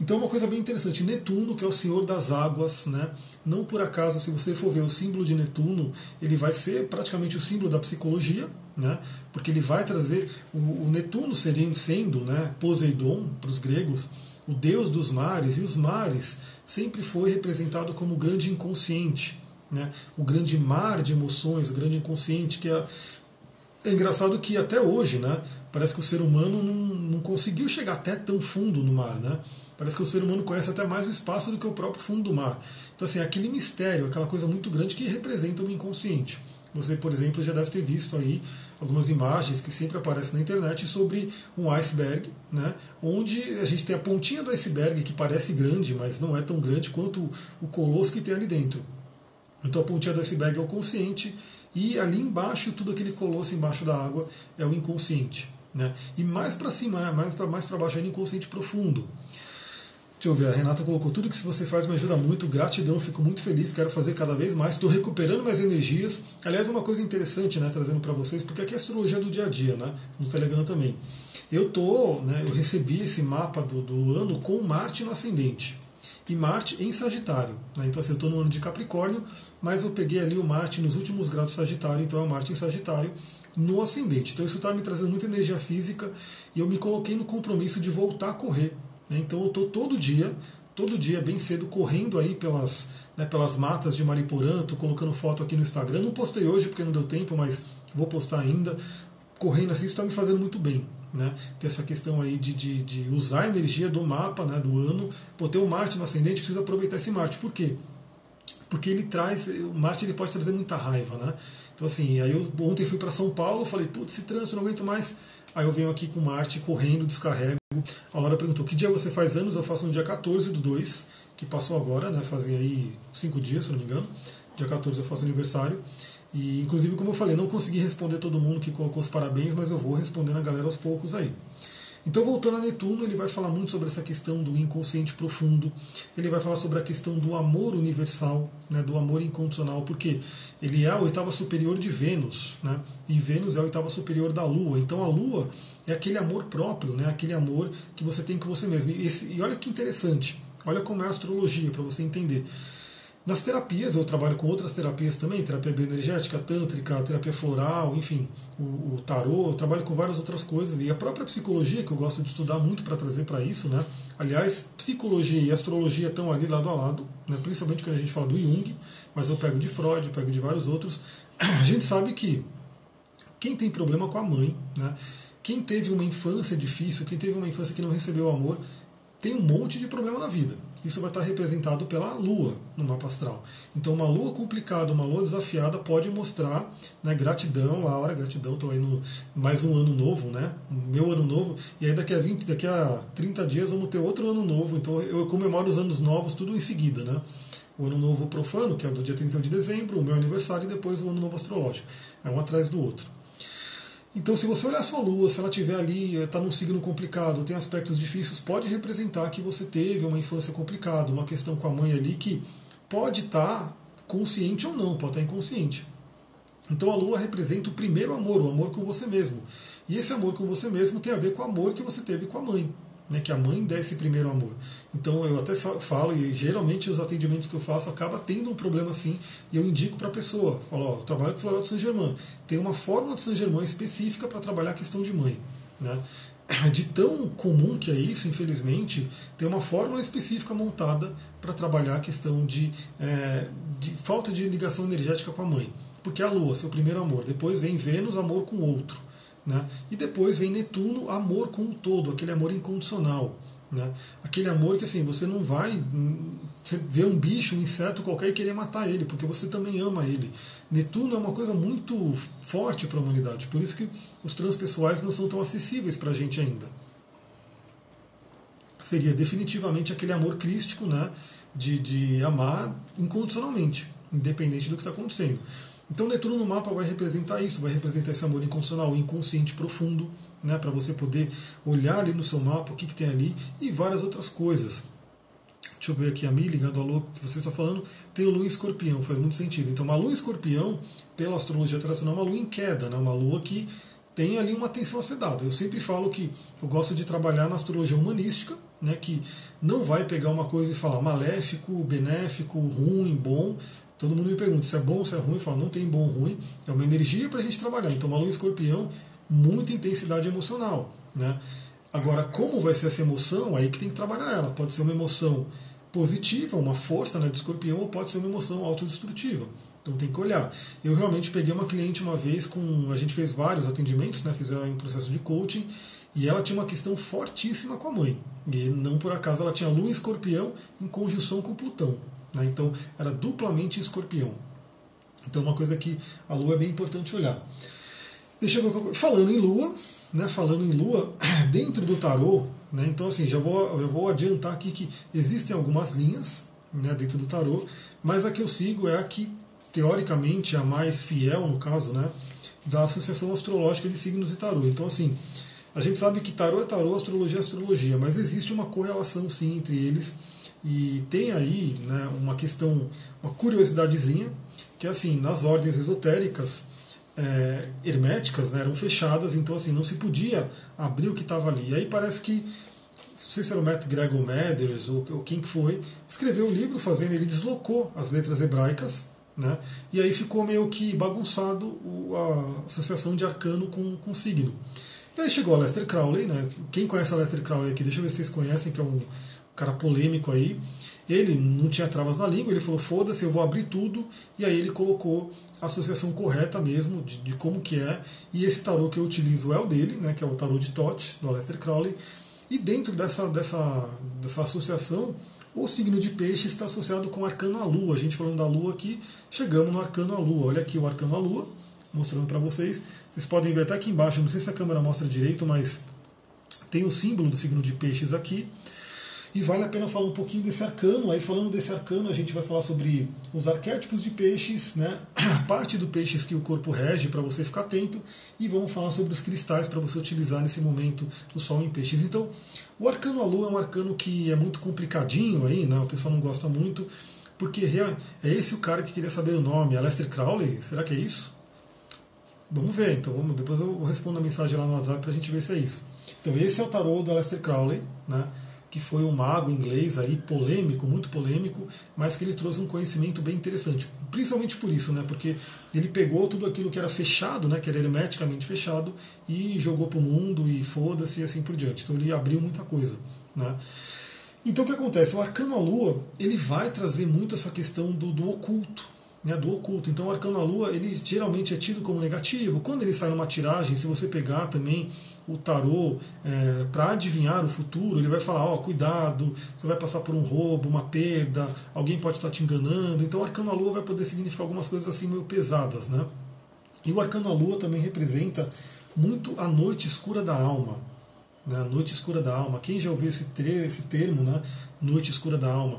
Então uma coisa bem interessante, Netuno, que é o senhor das águas, né? não por acaso, se você for ver o símbolo de Netuno, ele vai ser praticamente o símbolo da psicologia, né? porque ele vai trazer, o, o Netuno seria, sendo né, Poseidon para os gregos, o deus dos mares, e os mares sempre foi representado como o grande inconsciente, né? o grande mar de emoções, o grande inconsciente, que é, é engraçado que até hoje, né, parece que o ser humano não, não conseguiu chegar até tão fundo no mar, né? Parece que o ser humano conhece até mais o espaço do que o próprio fundo do mar. Então, assim, aquele mistério, aquela coisa muito grande que representa o inconsciente. Você, por exemplo, já deve ter visto aí algumas imagens que sempre aparecem na internet sobre um iceberg, né, onde a gente tem a pontinha do iceberg que parece grande, mas não é tão grande quanto o colosso que tem ali dentro. Então a pontinha do iceberg é o consciente e ali embaixo, tudo aquele colosso embaixo da água é o inconsciente. Né? E mais para cima, mais para mais baixo é o inconsciente profundo. Deixa eu ver, a Renata colocou tudo que você faz me ajuda muito, gratidão, fico muito feliz, quero fazer cada vez mais, estou recuperando minhas energias. Aliás, uma coisa interessante, né, trazendo para vocês, porque aqui é astrologia do dia a dia, né, no Telegram também. Eu tô, né, eu recebi esse mapa do, do ano com Marte no ascendente e Marte em Sagitário. Né, então, assim, eu estou no ano de Capricórnio, mas eu peguei ali o Marte nos últimos graus de Sagitário, então é o Marte em Sagitário no ascendente. Então, isso está me trazendo muita energia física e eu me coloquei no compromisso de voltar a correr? Então eu estou todo dia, todo dia bem cedo, correndo aí pelas, né, pelas matas de Mariporã, estou colocando foto aqui no Instagram. Não postei hoje porque não deu tempo, mas vou postar ainda. Correndo assim, está me fazendo muito bem. Né? Ter essa questão aí de, de, de, usar a energia do mapa, né, do ano. Pô, ter um Marte no ascendente, precisa aproveitar esse Marte. Por quê? Porque ele traz, o Marte ele pode trazer muita raiva, né? Então assim, aí eu ontem fui para São Paulo, falei, putz, esse trânsito não aguento mais. Aí eu venho aqui com Marte correndo, descarrego. A Laura perguntou: que dia você faz anos? Eu faço no dia 14 do 2, que passou agora, né? Fazem aí cinco dias, se não me engano. Dia 14 eu faço aniversário. E, inclusive, como eu falei, não consegui responder todo mundo que colocou os parabéns, mas eu vou respondendo a galera aos poucos aí. Então, voltando a Netuno, ele vai falar muito sobre essa questão do inconsciente profundo, ele vai falar sobre a questão do amor universal, né, do amor incondicional, porque ele é a oitava superior de Vênus, né, e Vênus é a oitava superior da Lua. Então, a Lua é aquele amor próprio, né, aquele amor que você tem com você mesmo. E, esse, e olha que interessante, olha como é a astrologia, para você entender. Nas terapias, eu trabalho com outras terapias também, terapia bioenergética, tântrica, terapia floral, enfim, o, o tarô, eu trabalho com várias outras coisas. E a própria psicologia, que eu gosto de estudar muito para trazer para isso, né? Aliás, psicologia e astrologia estão ali lado a lado, né? principalmente quando a gente fala do Jung, mas eu pego de Freud, eu pego de vários outros. *clears throat* A gente sabe que quem tem problema com a mãe, né? quem teve uma infância difícil, quem teve uma infância que não recebeu amor, tem um monte de problema na vida. Isso vai estar representado pela Lua no mapa astral. Então, uma Lua complicada, uma Lua desafiada pode mostrar né, gratidão, a hora gratidão, estou aí no mais um ano novo, né? Meu ano novo, e aí daqui a 20, daqui a 30 dias vamos ter outro ano novo. Então eu comemoro os anos novos tudo em seguida, né? O ano novo profano, que é do dia 31 de dezembro, o meu aniversário, e depois o ano novo astrológico. É um atrás do outro. Então, se você olhar a sua lua, se ela estiver ali, está num signo complicado, tem aspectos difíceis, pode representar que você teve uma infância complicada, uma questão com a mãe ali que pode estar tá consciente ou não, pode estar tá inconsciente. Então a lua representa o primeiro amor, o amor com você mesmo. E esse amor com você mesmo tem a ver com o amor que você teve com a mãe né, que a mãe dê esse primeiro amor. Então eu até falo, e geralmente os atendimentos que eu faço acaba tendo um problema assim, e eu indico para a pessoa, falo, ó, eu trabalho com Floral de Saint Germain, tem uma fórmula de Saint Germain específica para trabalhar a questão de mãe. Né? *clears throat* De tão comum que é isso, infelizmente, tem uma fórmula específica montada para trabalhar a questão de, é, de falta de ligação energética com a mãe. Porque a Lua, seu primeiro amor, depois vem Vênus, amor com outro. Né? E depois vem Netuno, amor com o todo, aquele amor incondicional. Né? Aquele amor que assim, você não vai você vê um bicho, um inseto qualquer e querer matar ele, porque você também ama ele. Netuno é uma coisa muito forte para a humanidade, por isso que os transpessoais não são tão acessíveis para a gente ainda. Seria definitivamente aquele amor crístico né, de, de amar incondicionalmente, independente do que está acontecendo. Então Netuno no mapa vai representar isso, vai representar esse amor incondicional, inconsciente profundo, né, para você poder olhar ali no seu mapa o que, que tem ali e várias outras coisas. Deixa eu ver aqui a mim, ligando ao louco que você está falando, tem o Lua em escorpião, faz muito sentido. Então, uma Lua em escorpião, pela astrologia tradicional, é uma Lua em queda, né? uma Lua que tem ali uma atenção a ser dada. Eu sempre falo que eu gosto de trabalhar na astrologia humanística, né, que não vai pegar uma coisa e falar maléfico, benéfico, ruim, bom, Todo mundo me pergunta se é bom ou se é ruim. Eu falo, não tem bom ou ruim. É uma energia para a gente trabalhar. Então, uma lua escorpião, muita intensidade emocional. Né? Agora, como vai ser essa emoção? Aí que tem que trabalhar ela. Pode ser uma emoção positiva, uma força né, do escorpião, ou pode ser uma emoção autodestrutiva. Então tem que olhar. Eu realmente peguei uma cliente uma vez com. A gente fez vários atendimentos, né, fizeram um processo de coaching, e ela tinha uma questão fortíssima com a mãe. E não por acaso ela tinha lua escorpião em conjunção com Plutão. Né? Então era duplamente escorpião. Então uma coisa que a Lua é bem importante olhar. Deixa eu ver, falando em Lua, né, falando em Lua, *clears throat* dentro do tarô, né, então assim, já vou, já vou adiantar aqui que existem algumas linhas né, dentro do tarô, mas a que eu sigo é a que teoricamente a mais fiel, no caso, né, da Associação Astrológica de Signos e Tarô. Então, assim, a gente sabe que tarô é tarô, astrologia é astrologia, mas existe uma correlação sim entre eles e tem aí né, uma questão, uma curiosidadezinha, que é assim, nas ordens esotéricas é, herméticas né, eram fechadas, então assim, não se podia abrir o que estava ali. E aí parece que, não sei se era o Matt Gregor Mathers ou, ou quem que foi, escreveu o livro fazendo, ele deslocou as letras hebraicas, né, e aí ficou meio que bagunçado a associação de arcano com, com signo. E aí chegou a Lester Crowley, né? Quem conhece a Lester Crowley aqui, deixa eu ver se vocês conhecem, que é um cara polêmico aí. Ele não tinha travas na língua, ele falou, foda-se, eu vou abrir tudo, e aí ele colocou a associação correta mesmo, de, de, como que é, e esse tarô que eu utilizo é o dele, né, que é o tarô de Tote, do Aleister Crowley, e dentro dessa, dessa, dessa associação, o signo de peixe está associado com o arcano à lua. A gente falando da lua aqui, chegamos no arcano à lua. Olha aqui o arcano à lua, mostrando para vocês. Vocês podem ver até aqui embaixo, não sei se a câmera mostra direito, mas tem o símbolo do signo de peixes aqui. E vale a pena falar um pouquinho desse arcano. Aí, falando desse arcano, a gente vai falar sobre os arquétipos de peixes, né? *clears throat* a parte do peixes que o corpo rege para você ficar atento. E vamos falar sobre os cristais para você utilizar nesse momento do Sol em peixes. Então, o arcano à lua é um arcano que é muito complicadinho aí, né? o pessoal não gosta muito, porque é esse o cara que queria saber o nome, Aleister Crowley? Será que é isso? Vamos ver, então vamos, depois eu respondo a mensagem lá no WhatsApp para a gente ver se é isso. Então esse é o tarô do Aleister Crowley, né? Que foi um mago inglês aí polêmico, muito polêmico, mas que ele trouxe um conhecimento bem interessante, principalmente por isso, né, porque ele pegou tudo aquilo que era fechado, né, que era hermeticamente fechado, e jogou para o mundo e foda-se e assim por diante. Então ele abriu muita coisa, né. Então o que acontece? O Arcano à Lua ele vai trazer muito essa questão do, do oculto, né, do oculto. Então, o arcano à lua, ele geralmente é tido como negativo. Quando ele sai numa tiragem, se você pegar também o tarô é, para adivinhar o futuro, ele vai falar: ó, oh, cuidado, você vai passar por um roubo, uma perda, alguém pode estar te enganando. Então, o arcano à lua vai poder significar algumas coisas assim meio pesadas, né? E o arcano à lua também representa muito a noite escura da alma. Né? A noite escura da alma. Quem já ouviu esse, esse termo, né? Noite escura da alma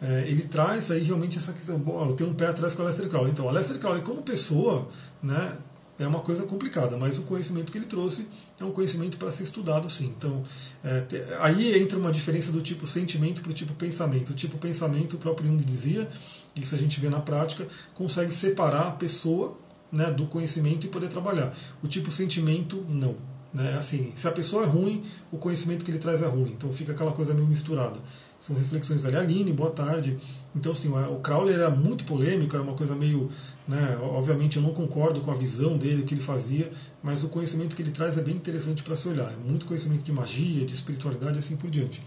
é, ele traz aí realmente essa questão. Bom, eu tenho um pé atrás com a Lester Crowley. Então, a Lester Crowley, como pessoa, né, é uma coisa complicada, mas o conhecimento que ele trouxe é um conhecimento para ser estudado, sim. Então, é, te, aí entra uma diferença do tipo sentimento para o tipo pensamento. O tipo pensamento, o próprio Jung dizia, isso a gente vê na prática, consegue separar a pessoa né, do conhecimento e poder trabalhar. O tipo sentimento, não. Né? Assim, se a pessoa é ruim, o conhecimento que ele traz é ruim. Então fica aquela coisa meio misturada. São reflexões ali. Aline, boa tarde. Então, assim, o Crowley era muito polêmico, era uma coisa meio. Né, obviamente, eu não concordo com a visão dele, o que ele fazia, mas o conhecimento que ele traz é bem interessante para se olhar. É muito conhecimento de magia, de espiritualidade e assim por diante.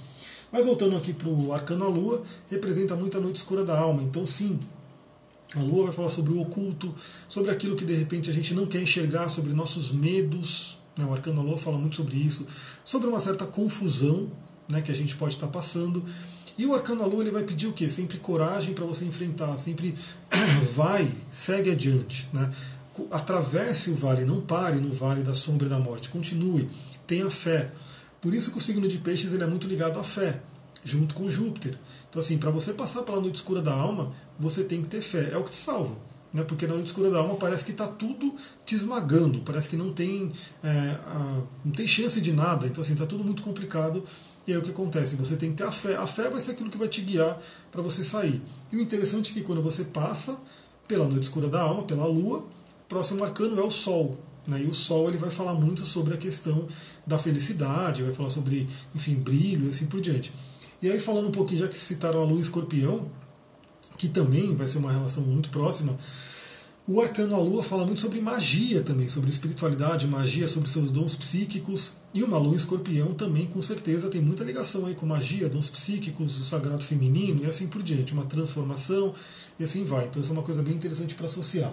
Mas voltando aqui para o Arcano à Lua, representa muito a noite escura da alma. Então, sim, a Lua vai falar sobre o oculto, sobre aquilo que de repente a gente não quer enxergar, sobre nossos medos. Né? O Arcano à Lua fala muito sobre isso, sobre uma certa confusão né, que a gente pode estar passando. E o Arcano Lua ele vai pedir o quê? Sempre coragem para você enfrentar, sempre *clears throat* vai, segue adiante. Né? Atravesse o vale, não pare no vale da sombra e da morte, continue, tenha fé. Por isso que o signo de peixes ele é muito ligado à fé, junto com Júpiter. Então, assim, para você passar pela noite escura da alma, você tem que ter fé, é o que te salva. Né? Porque na noite escura da alma parece que está tudo te esmagando, parece que não tem, é, a, não tem chance de nada, então, assim, está tudo muito complicado. E aí o que acontece? Você tem que ter a fé. A fé vai ser aquilo que vai te guiar para você sair. E o interessante é que quando você passa pela noite escura da alma, pela lua, o próximo arcano é o sol. Né? E o sol ele vai falar muito sobre a questão da felicidade, vai falar sobre, enfim, brilho e assim por diante. E aí falando um pouquinho, já que citaram a lua escorpião, que também vai ser uma relação muito próxima, o arcano à lua fala muito sobre magia também, sobre espiritualidade, magia, sobre seus dons psíquicos. E uma lua escorpião também, com certeza, tem muita ligação aí com magia, dons psíquicos, o sagrado feminino e assim por diante, uma transformação e assim vai. Então, isso é uma coisa bem interessante para associar.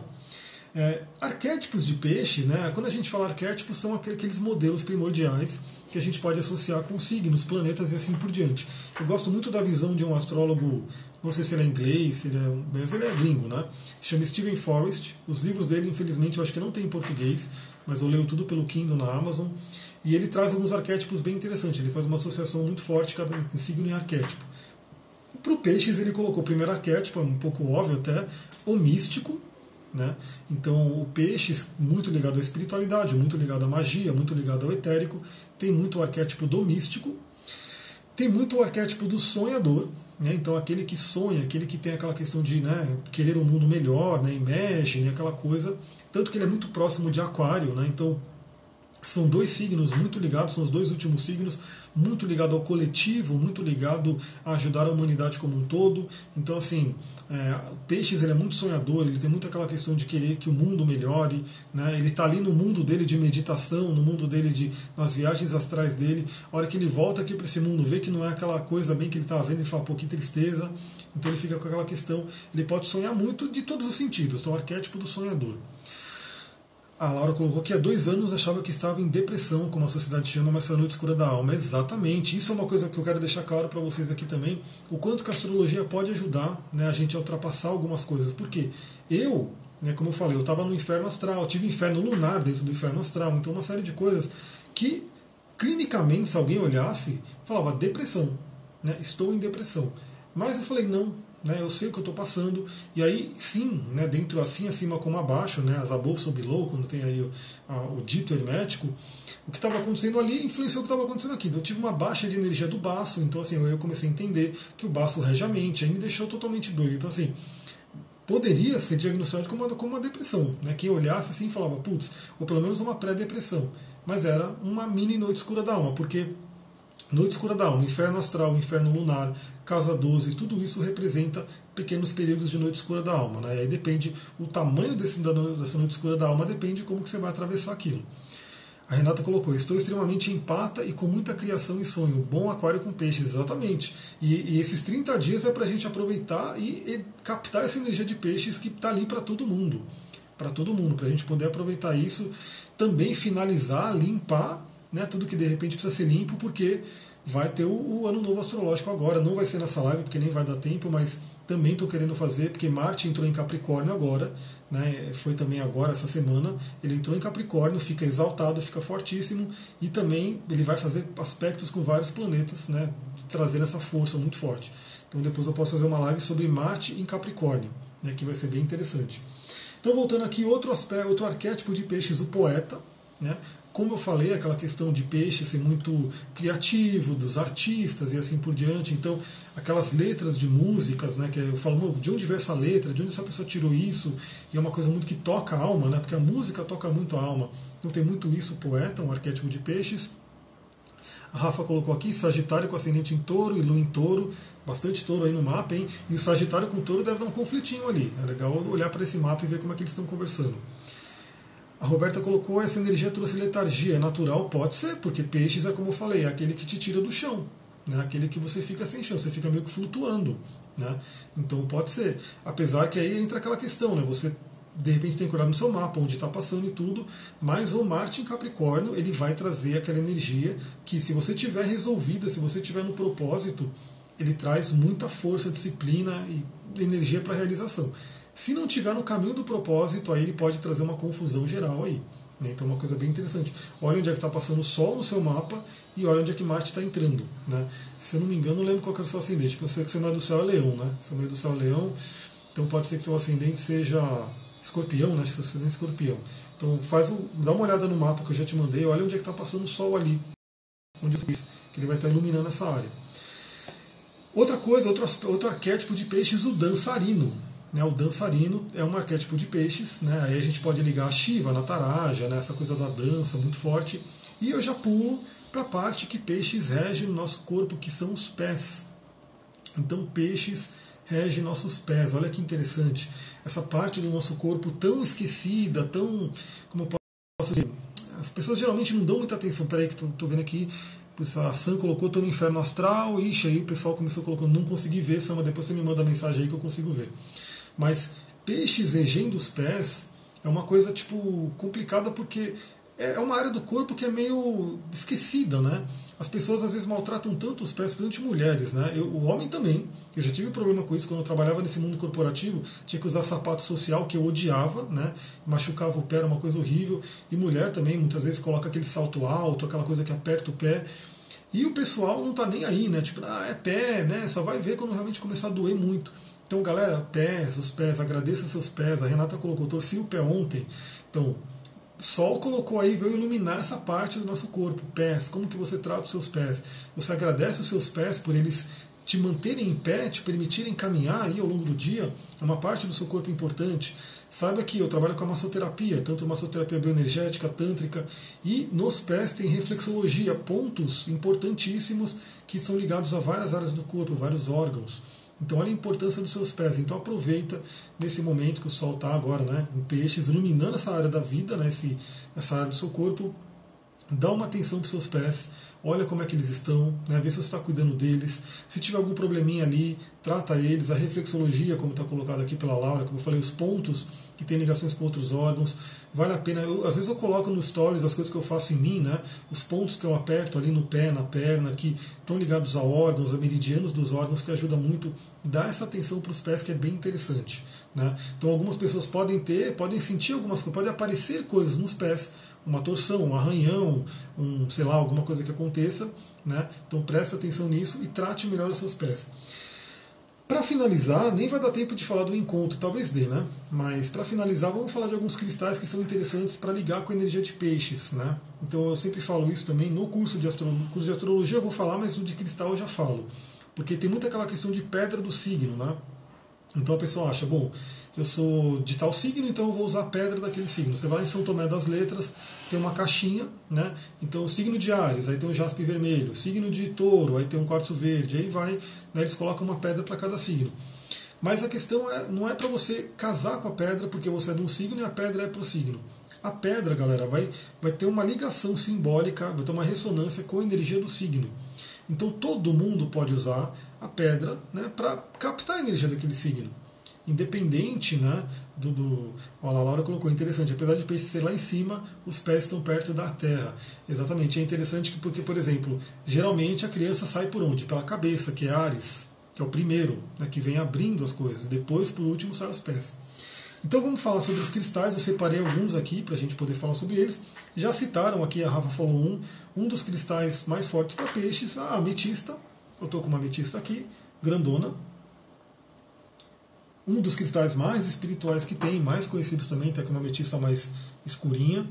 É, arquétipos de peixe, né? quando a gente fala arquétipos, são aqueles modelos primordiais que a gente pode associar com signos, planetas e assim por diante. Eu gosto muito da visão de um astrólogo não sei se ele é inglês, se ele é, mas ele é gringo, né? Chama Stephen Forrest. Os livros dele, infelizmente, eu acho que não tem em português, mas eu leio tudo pelo Kindle na Amazon. E ele traz alguns arquétipos bem interessantes. Ele faz uma associação muito forte cada signo em arquétipo. Para o Peixes, ele colocou o primeiro arquétipo, um pouco óbvio até, o místico, Né? Então, o peixe, muito ligado à espiritualidade, muito ligado à magia, muito ligado ao etérico, tem muito o arquétipo do místico, tem muito o arquétipo do sonhador, né? então aquele que sonha, aquele que tem aquela questão de né, querer um mundo melhor, né, imagine, aquela coisa, tanto que ele é muito próximo de aquário, né? então são dois signos muito ligados, são os dois últimos signos, muito ligado ao coletivo, muito ligado a ajudar a humanidade como um todo. Então, assim, é, Peixes ele é muito sonhador, ele tem muito aquela questão de querer que o mundo melhore, né? ele está ali no mundo dele de meditação, no mundo dele de nas viagens astrais dele. A hora que ele volta aqui para esse mundo, vê que não é aquela coisa bem que ele estava vendo e fala, pô, que tristeza. Então ele fica com aquela questão, ele pode sonhar muito de todos os sentidos, então o arquétipo do sonhador. A Laura colocou que há dois anos achava que estava em depressão, como a sociedade chama, mas foi a noite escura da alma. Exatamente. Isso é uma coisa que eu quero deixar claro para vocês aqui também, o quanto que a astrologia pode ajudar né, a gente a ultrapassar algumas coisas. Porque eu, né, como eu falei, eu estava no inferno astral, tive inferno lunar dentro do inferno astral, então uma série de coisas que, clinicamente, se alguém olhasse, falava depressão, né, estou em depressão. Mas eu falei, não, né, eu sei o que eu estou passando, e aí sim, né, dentro assim acima como abaixo, né, as above sob low, quando tem aí o, a, o dito hermético, o que estava acontecendo ali influenciou o que estava acontecendo aqui. Então, eu tive uma baixa de energia do baço, então assim, eu comecei a entender que o baço rege a mente, aí me deixou totalmente doido. Então assim, poderia ser diagnosticado como uma, como uma depressão. Né? Quem olhasse assim falava, putz, ou pelo menos uma pré-depressão. Mas era uma mini noite escura da alma, porque Noite escura da alma, inferno astral, inferno lunar, casa 12, tudo isso representa pequenos períodos de noite escura da alma. Né? E aí depende, o tamanho desse, dessa noite escura da alma depende de como que você vai atravessar aquilo. A Renata colocou: Estou extremamente empata e com muita criação e sonho. Bom aquário com peixes, exatamente. E, e esses 30 dias é para a gente aproveitar e, e, captar essa energia de peixes que está ali para todo mundo. Para todo mundo, para a gente poder aproveitar isso, também finalizar, limpar né, tudo que de repente precisa ser limpo, porque vai ter o, o, ano novo astrológico agora. Não vai ser nessa live, porque nem vai dar tempo, mas também estou querendo fazer, porque Marte entrou em Capricórnio agora, né, foi também agora, essa semana. Ele entrou em Capricórnio, fica exaltado, fica fortíssimo, e também ele vai fazer aspectos com vários planetas, né, trazendo essa força muito forte. Então depois eu posso fazer uma live sobre Marte em Capricórnio, né, que vai ser bem interessante. Então voltando aqui, outro aspecto, outro arquétipo de peixes, o poeta. Né? Como eu falei, aquela questão de peixe ser muito criativo, dos artistas e assim por diante. Então, aquelas letras de músicas, né, que eu falo, de onde veio essa letra, de onde essa pessoa tirou isso, e é uma coisa muito que toca a alma, né, porque a música toca muito a alma. Então tem muito isso, poeta, um arquétipo de peixes. A Rafa colocou aqui Sagitário com ascendente em touro e lua em touro, bastante touro aí no mapa, hein? E o Sagitário com touro deve dar um conflitinho ali. É legal olhar para esse mapa e ver como é que eles estão conversando. A Roberta colocou essa energia trouxe letargia. É natural? Pode ser, porque peixes é como eu falei, é aquele que te tira do chão. Né? Aquele que você fica sem chão, você fica meio que flutuando. Né? Então pode ser. Apesar que aí entra aquela questão, né? Você de repente tem que olhar no seu mapa onde está passando e tudo, mas o Marte em Capricórnio ele vai trazer aquela energia que se você tiver resolvida, se você tiver no propósito, ele traz muita força, disciplina e energia para a realização. Se não tiver no caminho do propósito, aí ele pode trazer uma confusão geral aí. Né? Então, uma coisa bem interessante. Olha onde é que está passando o Sol no seu mapa e olha onde é que Marte está entrando. Né? Se eu não me engano, não lembro qual é o seu ascendente, porque eu sei que você não é do céu é leão, né? Seu meio do céu é leão, então pode ser que seu ascendente seja escorpião, né? Seu ascendente é escorpião. Então faz um, dá uma olhada no mapa que eu já te mandei, olha onde é que está passando o Sol ali, onde diz que ele vai estar tá iluminando essa área. Outra coisa, outro, outro arquétipo de peixes, o dançarino. Né, o dançarino é um arquétipo de peixes, né, aí a gente pode ligar a Shiva, na Taraja, né, essa coisa da dança muito forte. E eu já pulo para a parte que peixes rege no nosso corpo, que são os pés. Então, peixes rege nossos pés. Olha que interessante. Essa parte do nosso corpo tão esquecida, tão. Como posso dizer? As pessoas geralmente não dão muita atenção. Peraí, que estou vendo aqui. A Sam colocou, estou no inferno astral. Ixi, aí o pessoal começou colocando, não consegui ver, Sam, depois você me manda a mensagem aí que eu consigo ver. Mas peixes regendo os pés é uma coisa tipo complicada porque é uma área do corpo que é meio esquecida, né? As pessoas às vezes maltratam tanto os pés, principalmente mulheres, né? Eu, o homem também. Eu já tive problema com isso quando eu trabalhava nesse mundo corporativo. Tinha que usar sapato social que eu odiava, né? Machucava o pé, era uma coisa horrível. E mulher também, muitas vezes coloca aquele salto alto, aquela coisa que aperta o pé. E o pessoal não tá nem aí, né? Tipo, ah, é pé, né? Só vai ver quando realmente começar a doer muito. Então, galera, pés, os pés, agradeça seus pés. A Renata colocou, torci o pé ontem. Então, Sol colocou aí, veio iluminar essa parte do nosso corpo, pés, como que você trata os seus pés. Você agradece os seus pés por eles te manterem em pé, te permitirem caminhar aí ao longo do dia, é uma parte do seu corpo importante. Saiba que eu trabalho com a massoterapia, tanto massoterapia bioenergética, tântrica, e nos pés tem reflexologia, pontos importantíssimos que são ligados a várias áreas do corpo, vários órgãos. Então olha a importância dos seus pés. Então aproveita nesse momento que o sol está agora né, em peixes, iluminando essa área da vida, né, esse, essa área do seu corpo. Dá uma atenção para os seus pés, olha como é que eles estão, né, vê se você está cuidando deles. Se tiver algum probleminha ali, trata eles. A reflexologia, como está colocado aqui pela Laura, como eu falei, os pontos que têm ligações com outros órgãos. Vale a pena. Eu, às vezes eu coloco no stories as coisas que eu faço em mim, né? Os pontos que eu aperto ali no pé, na perna, que estão ligados a órgãos, a meridianos dos órgãos, que ajuda muito. Dar essa atenção para os pés, que é bem interessante. Né? Então algumas pessoas podem ter, podem sentir algumas coisas, podem aparecer coisas nos pés, uma torção, um arranhão, um, sei lá, alguma coisa que aconteça. Né? Então preste atenção nisso e trate melhor os seus pés. Para finalizar, nem vai dar tempo de falar do encontro, talvez dê, né? Mas para finalizar, vamos falar de alguns cristais que são interessantes para ligar com a energia de peixes, né? Então eu sempre falo isso também no curso de, astro... curso de astrologia eu vou falar, mas no de cristal eu já falo, porque tem muita aquela questão de pedra do signo, né? Então a pessoa acha, bom, eu sou de tal signo, então eu vou usar a pedra daquele signo. Você vai em São Tomé das Letras, tem uma caixinha, né? Então o signo de Ares, aí tem um jaspe vermelho, signo de Touro, aí tem um quartzo verde, aí vai, né, eles colocam uma pedra para cada signo. Mas a questão é, não é para você casar com a pedra porque você é de um signo e a pedra é para o signo. A pedra, galera, vai, vai ter uma ligação simbólica, vai ter uma ressonância com a energia do signo. Então todo mundo pode usar a pedra né, para captar a energia daquele signo independente né, do, do. a Laura colocou interessante, apesar de peixe ser lá em cima, os pés estão perto da terra. Exatamente, é interessante porque, por exemplo, geralmente a criança sai por onde? Pela cabeça, que é Ares, que é o primeiro, né, que vem abrindo as coisas. Depois, por último, saem os pés. Então vamos falar sobre os cristais, eu separei alguns aqui para a gente poder falar sobre eles. Já citaram aqui, a Rafa falou um, um dos cristais mais fortes para peixes, a ametista. Eu estou com uma ametista aqui, grandona, um dos cristais mais espirituais que tem, mais conhecidos também, tem aqui uma ametista mais escurinha.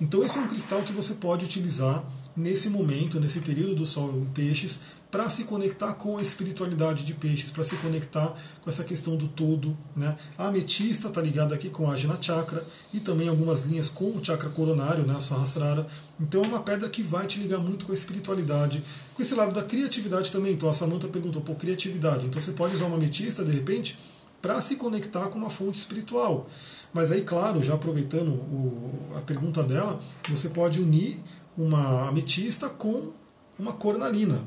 Então esse é um cristal que você pode utilizar nesse momento, nesse período do Sol em peixes, para se conectar com a espiritualidade de peixes, para se conectar com essa questão do todo. Né? A ametista está ligada aqui com a Ajna Chakra e também algumas linhas com o chakra coronário, né, a Sahasrara. Então é uma pedra que vai te ligar muito com a espiritualidade, com esse lado da criatividade também. Então a Samantha perguntou, por criatividade. Então você pode usar uma ametista, de repente, para se conectar com uma fonte espiritual. Mas aí, claro, já aproveitando o, a pergunta dela, você pode unir uma ametista com uma cornalina.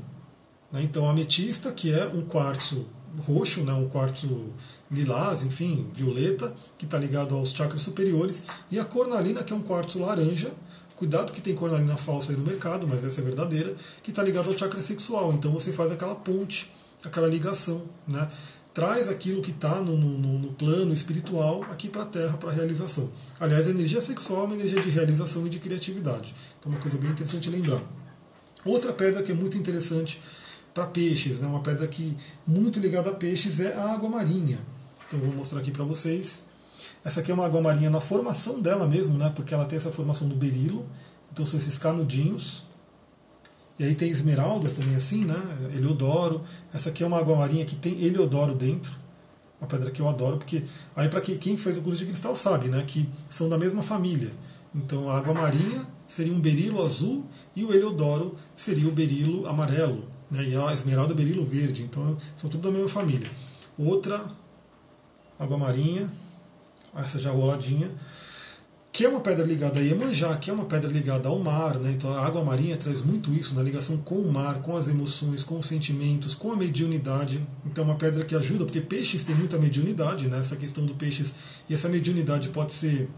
Né? Então, a ametista, que é um quartzo roxo, né? um quartzo lilás, enfim, violeta, que está ligado aos chakras superiores, e a cornalina, que é um quartzo laranja, cuidado que tem cornalina falsa aí no mercado, mas essa é verdadeira, que está ligado ao chakra sexual. Então você faz aquela ponte, aquela ligação. Né? Traz aquilo que está no, no, no, plano espiritual aqui para a Terra, para a realização. Aliás, a energia sexual é uma energia de realização e de criatividade. Então, uma coisa bem interessante lembrar. Outra pedra que é muito interessante para peixes, né, uma pedra que muito ligada a peixes é a água marinha. Então, eu vou mostrar aqui para vocês. Essa aqui é uma água marinha na formação dela mesmo, né, porque ela tem essa formação do berilo. Então, são esses canudinhos e aí tem esmeraldas também assim, né? Heliodoro. Essa aqui é uma água marinha que tem heliodoro dentro. Uma pedra que eu adoro, porque aí para quem fez o curso de cristal sabe, né? Que são da mesma família. Então a água marinha seria um berilo azul e o heliodoro seria o berilo amarelo. Né? E a esmeralda é berilo verde. Então são tudo da mesma família. Outra água marinha, essa já roladinha que é uma pedra ligada a Iemanjá, que é uma pedra ligada ao mar, né? então a água marinha traz muito isso na ligação com o mar, com as emoções, com os sentimentos, com a mediunidade. Então é uma pedra que ajuda, porque peixes tem muita mediunidade, né? essa questão do peixes, e essa mediunidade pode ser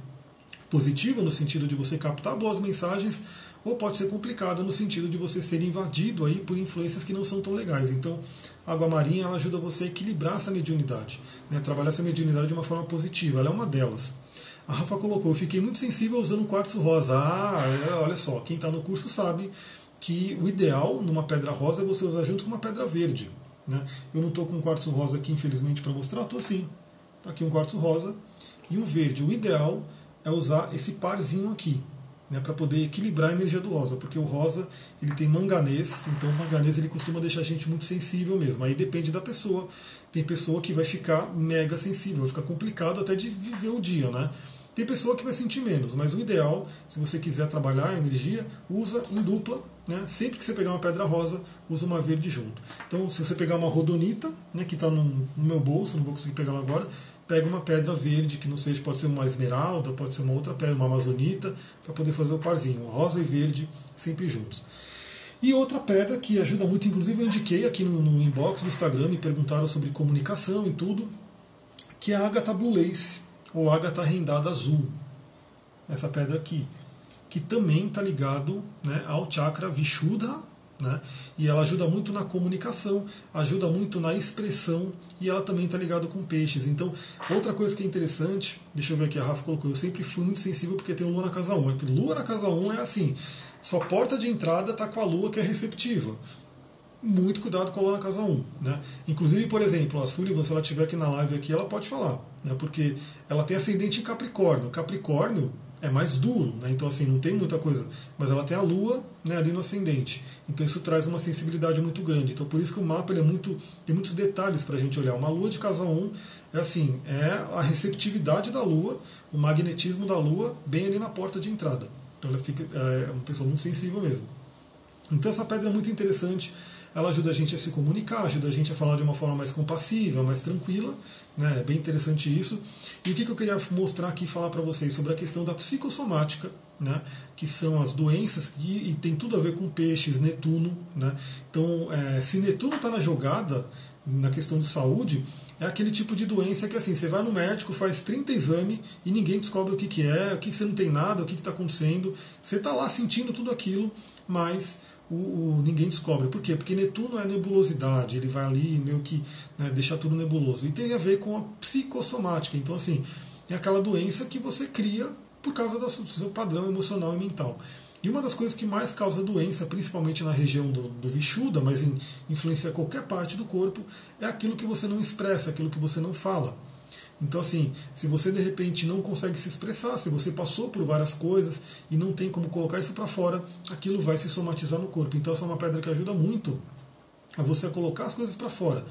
positiva no sentido de você captar boas mensagens, ou pode ser complicada no sentido de você ser invadido aí por influências que não são tão legais. Então, a água marinha ela ajuda você a equilibrar essa mediunidade, né? trabalhar essa mediunidade de uma forma positiva, ela é uma delas. A Rafa colocou, fiquei muito sensível usando quartzo rosa. Ah, é, olha só, quem está no curso sabe que o ideal numa pedra rosa é você usar junto com uma pedra verde. Né? Eu não estou com um quartzo rosa aqui, infelizmente, para mostrar, estou sim. Tá aqui um quartzo rosa e um verde. O ideal é usar esse parzinho aqui, né, para poder equilibrar a energia do rosa, porque o rosa ele tem manganês, então o manganês ele costuma deixar a gente muito sensível mesmo. Aí depende da pessoa. Tem pessoa que vai ficar mega sensível, vai ficar complicado até de viver o dia, né? Tem pessoa que vai sentir menos, mas o ideal, se você quiser trabalhar a energia, usa em dupla. Né? Sempre que você pegar uma pedra rosa, usa uma verde junto. Então, se você pegar uma rodonita, né, que está no, meu bolso, não vou conseguir pegar ela agora, pega uma pedra verde, que não seja, pode ser uma esmeralda, pode ser uma outra pedra, uma amazonita, para poder fazer o parzinho, rosa e verde sempre juntos. E outra pedra que ajuda muito, inclusive eu indiquei aqui no, no inbox do Instagram, me perguntaram sobre comunicação e tudo, que é a Agatha Blue Lace ou ágata rendada azul. Essa pedra aqui, que também está ligado né, ao chakra Vishuddha, né, e ela ajuda muito na comunicação, ajuda muito na expressão, e ela também está ligada com peixes. Então, outra coisa que é interessante, deixa eu ver aqui, a Rafa colocou, eu sempre fui muito sensível porque tem Lua na casa 1. É Lua na casa 1 é assim, só porta de entrada está com a Lua que é receptiva muito cuidado com a Lua na casa 1. Né? Inclusive, por exemplo, a Sullivan, se ela estiver aqui na live aqui, ela pode falar, né? porque ela tem ascendente em Capricórnio. Capricórnio é mais duro, né? então assim, não tem muita coisa, mas ela tem a Lua né, ali no ascendente. Então isso traz uma sensibilidade muito grande. Então por isso que o mapa ele é muito, tem muitos detalhes para a gente olhar. Uma Lua de casa 1 é assim, é a receptividade da Lua, o magnetismo da Lua bem ali na porta de entrada. Então ela fica é uma pessoa muito sensível mesmo. Então essa pedra é muito interessante ela ajuda a gente a se comunicar, ajuda a gente a falar de uma forma mais compassiva, mais tranquila. Né? É bem interessante isso. E o que, eu queria mostrar aqui e falar para vocês sobre a questão da psicossomática, né? que são as doenças e, e tem tudo a ver com peixes, Netuno. Né? Então, é, se Netuno está na jogada, na questão de saúde, é aquele tipo de doença que assim, você vai no médico, faz 30 exames e ninguém descobre o que, que é, o que, que você não tem nada, o que está acontecendo. Você está lá sentindo tudo aquilo, mas o, o, ninguém descobre. Por quê? Porque Netuno é nebulosidade, ele vai ali meio que né, deixa tudo nebuloso. E tem a ver com a psicossomática. Então, assim, é aquela doença que você cria por causa do seu padrão emocional e mental. E uma das coisas que mais causa doença, principalmente na região do, do Vishuddha, mas em, influencia qualquer parte do corpo, é aquilo que você não expressa, aquilo que você não fala. Então, assim, se você de repente não consegue se expressar, se você passou por várias coisas e não tem como colocar isso para fora, aquilo vai se somatizar no corpo. Então, essa é uma pedra que ajuda muito a você colocar as coisas para fora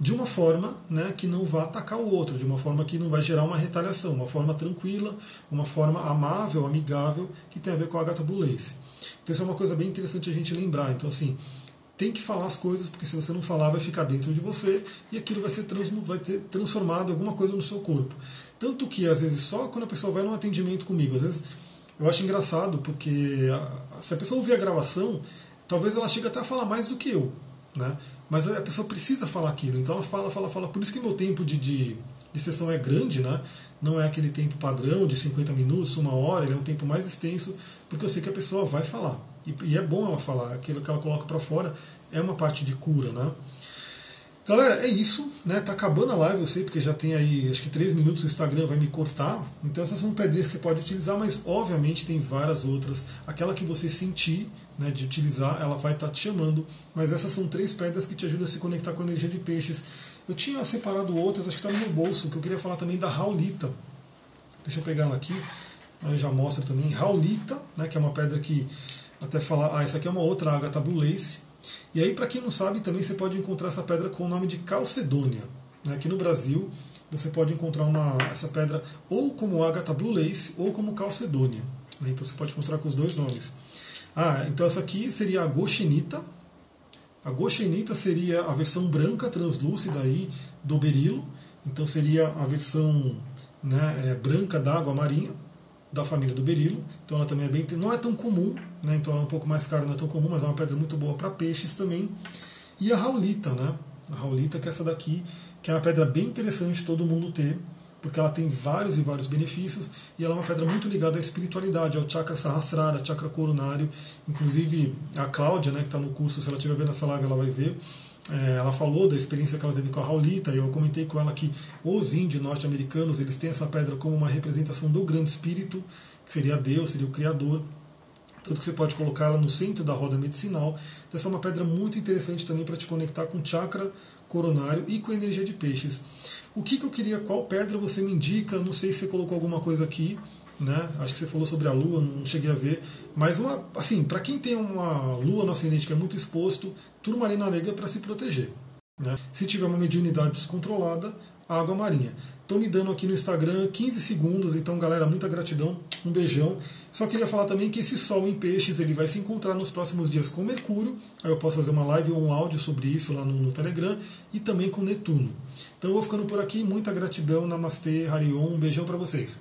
de uma forma né, que não vá atacar o outro, de uma forma que não vai gerar uma retaliação, uma forma tranquila, uma forma amável, amigável, que tem a ver com a Agatha Lace. Então isso é uma coisa bem interessante a gente lembrar. Então assim, tem que falar as coisas, porque se você não falar, vai ficar dentro de você e aquilo vai ser vai ter transformado alguma coisa no seu corpo. Tanto que, às vezes, só quando a pessoa vai num atendimento comigo, às vezes eu acho engraçado, porque a, se a pessoa ouvir a gravação, talvez ela chegue até a falar mais do que eu. Né? Mas a pessoa precisa falar aquilo, então ela fala, fala, fala. Por isso que meu tempo de, de, de sessão é grande, né? não é aquele tempo padrão de 50 minutos, uma hora, ele é um tempo mais extenso, porque eu sei que a pessoa vai falar. E, e é bom ela falar, aquilo que ela coloca para fora é uma parte de cura, né? Galera, é isso, né? Tá acabando a live, eu sei, porque já tem aí acho que 3 minutos o Instagram vai me cortar. Então essas são pedrinhas que você pode utilizar, mas obviamente tem várias outras. Aquela que você sentir né, de utilizar, ela vai estar tá te chamando. Mas essas são três pedras que te ajudam a se conectar com a energia de peixes. Eu tinha separado outras, acho que está no meu bolso, que eu queria falar também da Raulita. Deixa eu pegar ela aqui, eu já mostro também. Raulita, né, que é uma pedra que até falar, ah, essa aqui é uma outra Agatha Blue Lace. E aí, para quem não sabe, também você pode encontrar essa pedra com o nome de Calcedônia. Né? Aqui no Brasil, você pode encontrar uma, essa pedra ou como Agatha Blue Lace ou como Calcedônia. Né? Então você pode encontrar com os dois nomes. Ah, então essa aqui seria a Goshenita. A Goshenita seria a versão branca translúcida aí do berilo. Então seria a versão né, é, branca da água marinha da família do berilo. Então ela também é bem, não é tão comum, né? então ela é um pouco mais cara, não é tão comum, mas é uma pedra muito boa para peixes também. E a raulita, né? A raulita que é essa daqui, que é uma pedra bem interessante todo mundo ter, porque ela tem vários e vários benefícios e ela é uma pedra muito ligada à espiritualidade, ao chakra sahasrara, chakra coronário. Inclusive a Cláudia, né, que está no curso, se ela estiver vendo essa live, ela vai ver. É, ela falou da experiência que ela teve com a Raulita, e eu comentei com ela que os índios norte-americanos eles têm essa pedra como uma representação do grande espírito, que seria Deus, seria o Criador. tanto que você pode colocar ela no centro da roda medicinal. Então, essa é uma pedra muito interessante também para te conectar com o chakra coronário e com a energia de peixes. O que, que eu queria, qual pedra você me indica? Não sei se você colocou alguma coisa aqui, né? Acho que você falou sobre a lua, não cheguei a ver. Mas uma, assim, para quem tem uma lua no ascendente que é muito exposto, turmalina negra para se proteger. Né? Se tiver uma mediunidade descontrolada, água marinha. Estão me dando aqui no Instagram 15 segundos, então galera, muita gratidão, um beijão. Só queria falar também que esse Sol em Peixes ele vai se encontrar nos próximos dias com Mercúrio, aí eu posso fazer uma live ou um áudio sobre isso lá no, no Telegram, e também com Netuno. Então eu vou ficando por aqui, muita gratidão, Namastê, Harion, um beijão para vocês.